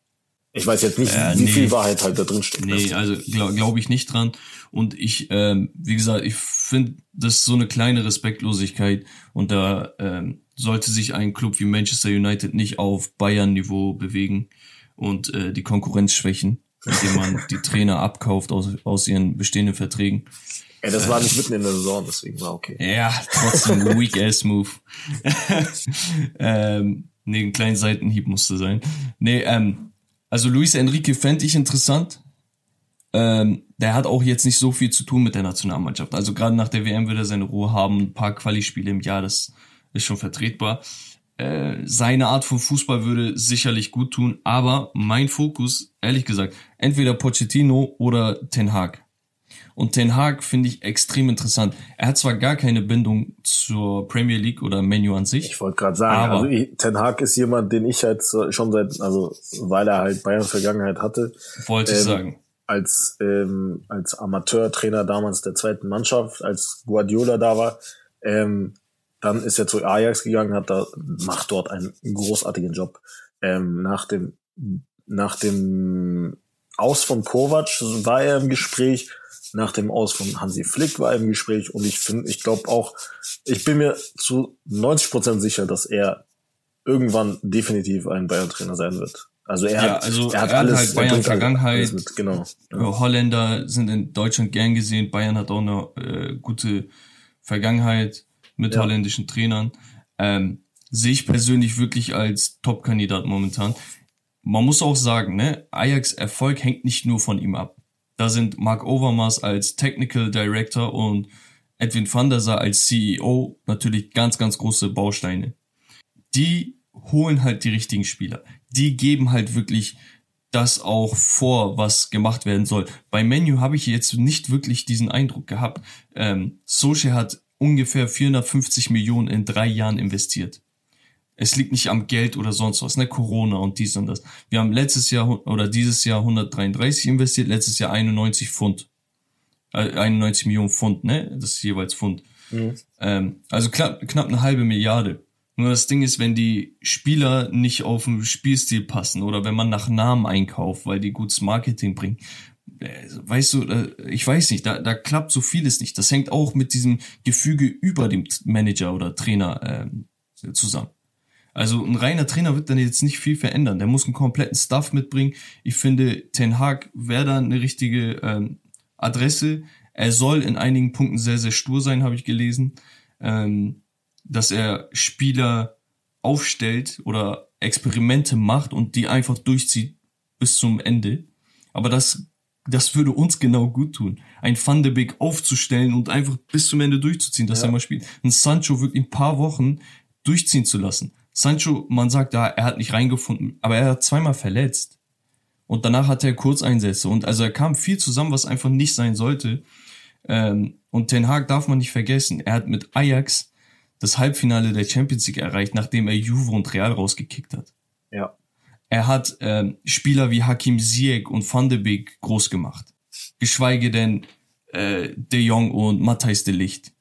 Ich weiß jetzt nicht, äh, wie nee. viel Wahrheit halt da drin steckt. Nee, also glaube glaub ich nicht dran. Und ich, ähm, wie gesagt, ich finde, das ist so eine kleine Respektlosigkeit. Und da ähm, sollte sich ein Club wie Manchester United nicht auf Bayern-Niveau bewegen und äh, die Konkurrenz schwächen, indem man die Trainer abkauft aus, aus ihren bestehenden Verträgen. Ja, das war nicht mitten in der Saison, deswegen war okay. Ja, trotzdem weak ass Move. ähm, Nee, ein kleiner Seitenhieb musste sein. Nee, ähm, also Luis Enrique fände ich interessant. Ähm, der hat auch jetzt nicht so viel zu tun mit der Nationalmannschaft. Also gerade nach der WM wird er seine Ruhe haben, ein paar Quali-Spiele im Jahr, das ist schon vertretbar. Äh, seine Art von Fußball würde sicherlich gut tun, aber mein Fokus, ehrlich gesagt, entweder Pochettino oder Ten Hag. Und Ten Hag finde ich extrem interessant. Er hat zwar gar keine Bindung zur Premier League oder Menu an sich. Ich wollte gerade sagen, also ich, Ten Hag ist jemand, den ich halt schon seit, also weil er halt Bayern Vergangenheit hatte. Wollte ähm, ich sagen. Als ähm, als Amateurtrainer damals der zweiten Mannschaft, als Guardiola da war, ähm, dann ist er zu Ajax gegangen, hat da macht dort einen großartigen Job. Ähm, nach dem nach dem Aus von Kovac war er im Gespräch nach dem Aus von Hansi Flick war im Gespräch und ich finde, ich glaube auch, ich bin mir zu 90 Prozent sicher, dass er irgendwann definitiv ein Bayern-Trainer sein wird. Also er ja, hat, also er hat er alles, halt Bayern Vergangenheit. mit, genau. Ja. Holländer sind in Deutschland gern gesehen. Bayern hat auch eine äh, gute Vergangenheit mit ja. holländischen Trainern. Ähm, sehe ich persönlich wirklich als Top-Kandidat momentan. Man muss auch sagen, ne, Ajax Erfolg hängt nicht nur von ihm ab. Da sind Mark Overmars als Technical Director und Edwin van der Sar als CEO natürlich ganz, ganz große Bausteine. Die holen halt die richtigen Spieler. Die geben halt wirklich das auch vor, was gemacht werden soll. Bei Menu habe ich jetzt nicht wirklich diesen Eindruck gehabt. Ähm, Soche hat ungefähr 450 Millionen in drei Jahren investiert. Es liegt nicht am Geld oder sonst was, ne? Corona und dies und das. Wir haben letztes Jahr oder dieses Jahr 133 investiert, letztes Jahr 91 Pfund. Äh, 91 Millionen Pfund, ne? Das ist jeweils Pfund. Mhm. Ähm, also knapp, knapp eine halbe Milliarde. Nur das Ding ist, wenn die Spieler nicht auf den Spielstil passen oder wenn man nach Namen einkauft, weil die gutes Marketing bringen, äh, weißt du, äh, ich weiß nicht, da, da klappt so vieles nicht. Das hängt auch mit diesem Gefüge über dem Manager oder Trainer äh, zusammen. Also ein reiner Trainer wird dann jetzt nicht viel verändern. Der muss einen kompletten Stuff mitbringen. Ich finde, Ten Hag wäre da eine richtige ähm, Adresse. Er soll in einigen Punkten sehr, sehr stur sein, habe ich gelesen. Ähm, dass er Spieler aufstellt oder Experimente macht und die einfach durchzieht bis zum Ende. Aber das, das würde uns genau gut tun. Ein Van de Beek aufzustellen und einfach bis zum Ende durchzuziehen, dass ja. er mal spielt. Ein Sancho wirklich ein paar Wochen durchziehen zu lassen. Sancho, man sagt da, er hat nicht reingefunden, aber er hat zweimal verletzt. Und danach hatte er Kurzeinsätze. Und also er kam viel zusammen, was einfach nicht sein sollte. Ähm, und Ten Hag darf man nicht vergessen. Er hat mit Ajax das Halbfinale der Champions League erreicht, nachdem er Juve und Real rausgekickt hat. Ja. Er hat ähm, Spieler wie Hakim Ziyech und Van de Beek groß gemacht. Geschweige denn äh, De Jong und Matthijs de Licht.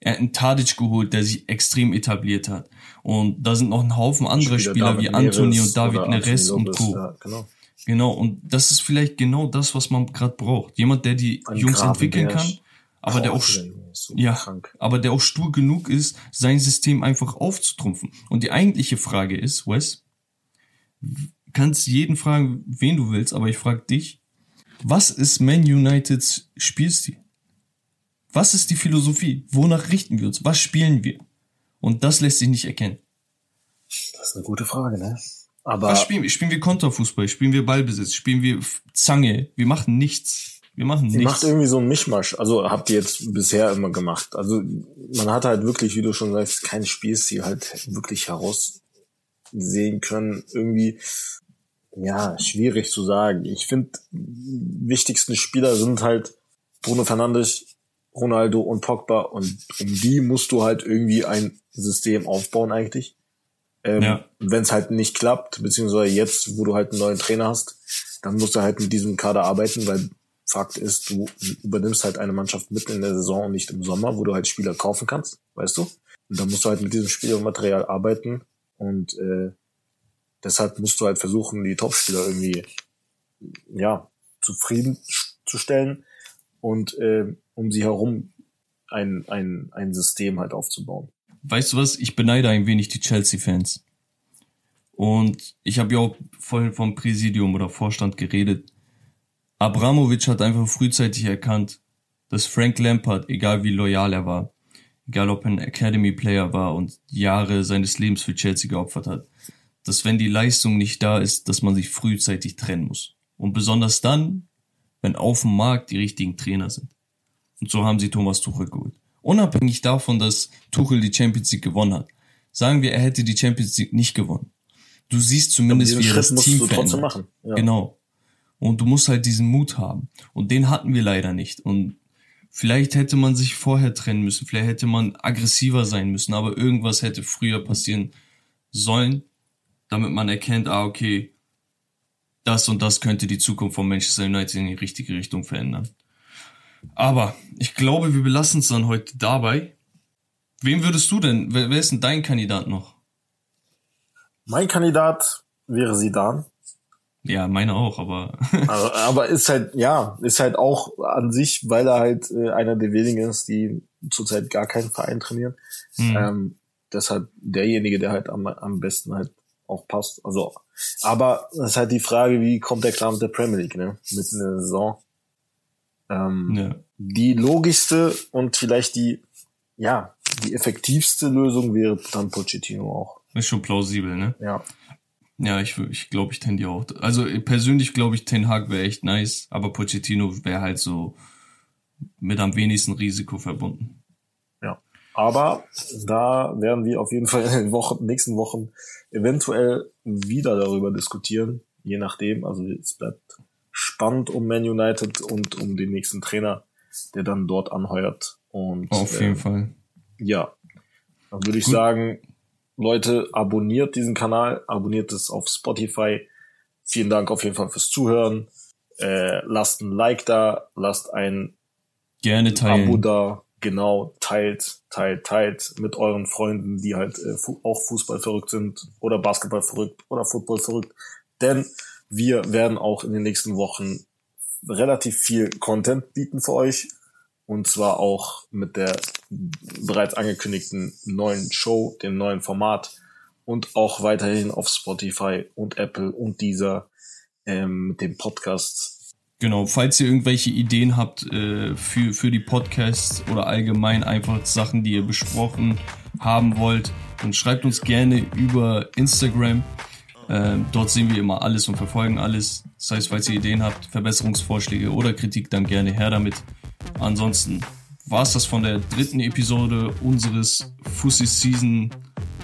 Er hat einen Tadic geholt, der sich extrem etabliert hat. Und da sind noch ein Haufen andere Spieler, Spieler wie Anthony und David Neres und Co. Ja, genau. genau, und das ist vielleicht genau das, was man gerade braucht. Jemand, der die ein Jungs Graben entwickeln kann, aber der auch so ja, krank. aber der auch stur genug ist, sein System einfach aufzutrumpfen. Und die eigentliche Frage ist, Wes, kannst jeden fragen, wen du willst, aber ich frage dich, was ist Man Uniteds Spielstil? Was ist die Philosophie? Wonach richten wir uns? Was spielen wir? Und das lässt sich nicht erkennen. Das ist eine gute Frage, ne? Aber Was spielen wir? Spielen wir Konterfußball? Spielen wir Ballbesitz? Spielen wir Zange? Wir machen nichts. Wir machen nichts. macht irgendwie so ein Mischmasch. Also habt ihr jetzt bisher immer gemacht. Also man hat halt wirklich, wie du schon sagst, kein Spielstil halt wirklich heraussehen können. Irgendwie, ja, schwierig zu sagen. Ich finde, wichtigsten Spieler sind halt Bruno Fernandes, Ronaldo und Pogba und um die musst du halt irgendwie ein System aufbauen eigentlich. Ähm, ja. Wenn es halt nicht klappt, beziehungsweise jetzt, wo du halt einen neuen Trainer hast, dann musst du halt mit diesem Kader arbeiten, weil Fakt ist, du übernimmst halt eine Mannschaft mitten in der Saison und nicht im Sommer, wo du halt Spieler kaufen kannst, weißt du? Und dann musst du halt mit diesem Spielermaterial arbeiten und äh, deshalb musst du halt versuchen, die Topspieler irgendwie ja zufriedenzustellen und äh, um sie herum ein, ein, ein System halt aufzubauen. Weißt du was? Ich beneide ein wenig die Chelsea-Fans. Und ich habe ja auch vorhin vom Präsidium oder Vorstand geredet. Abramovic hat einfach frühzeitig erkannt, dass Frank Lampard, egal wie loyal er war, egal ob er ein Academy Player war und Jahre seines Lebens für Chelsea geopfert hat, dass wenn die Leistung nicht da ist, dass man sich frühzeitig trennen muss. Und besonders dann, wenn auf dem Markt die richtigen Trainer sind. Und so haben sie Thomas Tuchel geholt. Unabhängig davon, dass Tuchel die Champions League gewonnen hat. Sagen wir, er hätte die Champions League nicht gewonnen. Du siehst zumindest, wie er das Team verändert. Machen. Ja. Genau. Und du musst halt diesen Mut haben. Und den hatten wir leider nicht. Und vielleicht hätte man sich vorher trennen müssen. Vielleicht hätte man aggressiver sein müssen. Aber irgendwas hätte früher passieren sollen, damit man erkennt, ah, okay, das und das könnte die Zukunft von Manchester United in die richtige Richtung verändern. Aber ich glaube, wir belassen es dann heute dabei. Wem würdest du denn, wer, wer ist denn dein Kandidat noch? Mein Kandidat wäre Sidan. Ja, meine auch, aber. aber. aber ist halt, ja, ist halt auch an sich, weil er halt äh, einer der wenigen ist, die zurzeit gar keinen Verein trainieren. Mhm. Ähm, deshalb derjenige, der halt am, am besten halt auch passt. Also, aber es ist halt die Frage, wie kommt der klar mit der Premier League, ne? Mitten in der Saison. Ähm, ja. Die logischste und vielleicht die, ja, die effektivste Lösung wäre dann Pochettino auch. Ist schon plausibel, ne? Ja. Ja, ich, ich glaube, ich tendiere auch. Also persönlich glaube ich, Ten Hag wäre echt nice, aber Pochettino wäre halt so mit am wenigsten Risiko verbunden. Ja. Aber da werden wir auf jeden Fall in den Wochen, nächsten Wochen eventuell wieder darüber diskutieren, je nachdem. Also es bleibt spannend um Man United und um den nächsten Trainer, der dann dort anheuert. Und, auf jeden äh, Fall. Ja. Dann würde ich Gut. sagen, Leute, abonniert diesen Kanal, abonniert es auf Spotify. Vielen Dank auf jeden Fall fürs Zuhören. Äh, lasst ein Like da, lasst ein Gerne teilen. Abo da. Genau, teilt, teilt, teilt mit euren Freunden, die halt äh, fu auch Fußball verrückt sind oder Basketball verrückt oder Football verrückt. Denn wir werden auch in den nächsten Wochen relativ viel Content bieten für euch. Und zwar auch mit der bereits angekündigten neuen Show, dem neuen Format und auch weiterhin auf Spotify und Apple und dieser ähm, mit dem Podcast. Genau, falls ihr irgendwelche Ideen habt äh, für, für die Podcasts oder allgemein einfach Sachen, die ihr besprochen haben wollt, dann schreibt uns gerne über Instagram. Äh, dort sehen wir immer alles und verfolgen alles. Das heißt, falls ihr Ideen habt, Verbesserungsvorschläge oder Kritik, dann gerne her damit. Ansonsten war es das von der dritten Episode unseres Fussi Season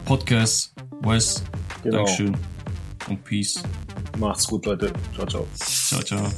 Podcasts. Wes, genau. Dankeschön und Peace. Macht's gut, Leute. Ciao, ciao. Ciao, ciao.